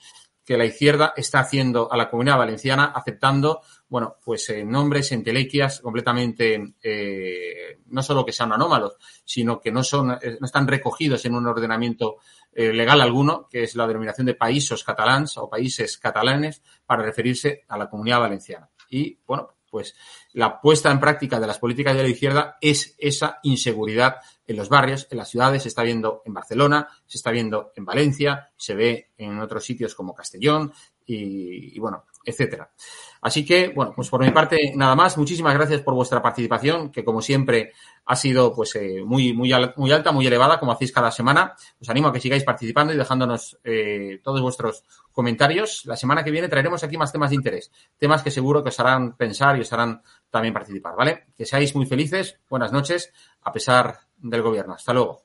que la izquierda está haciendo a la comunidad valenciana, aceptando, bueno, pues eh, nombres, entelequias completamente, eh, no solo que sean anómalos, sino que no son, no están recogidos en un ordenamiento eh, legal alguno, que es la denominación de países catalans o países catalanes para referirse a la comunidad valenciana. Y, bueno, pues la puesta en práctica de las políticas de la izquierda es esa inseguridad en los barrios, en las ciudades, se está viendo en Barcelona, se está viendo en Valencia, se ve en otros sitios como Castellón y, y bueno, etcétera. Así que, bueno, pues por mi parte, nada más. Muchísimas gracias por vuestra participación, que como siempre ha sido pues eh, muy, muy, muy alta, muy elevada, como hacéis cada semana. Os animo a que sigáis participando y dejándonos eh, todos vuestros comentarios. La semana que viene traeremos aquí más temas de interés, temas que seguro que os harán pensar y os harán también participar, ¿vale? Que seáis muy felices, buenas noches, a pesar del gobierno. Hasta luego.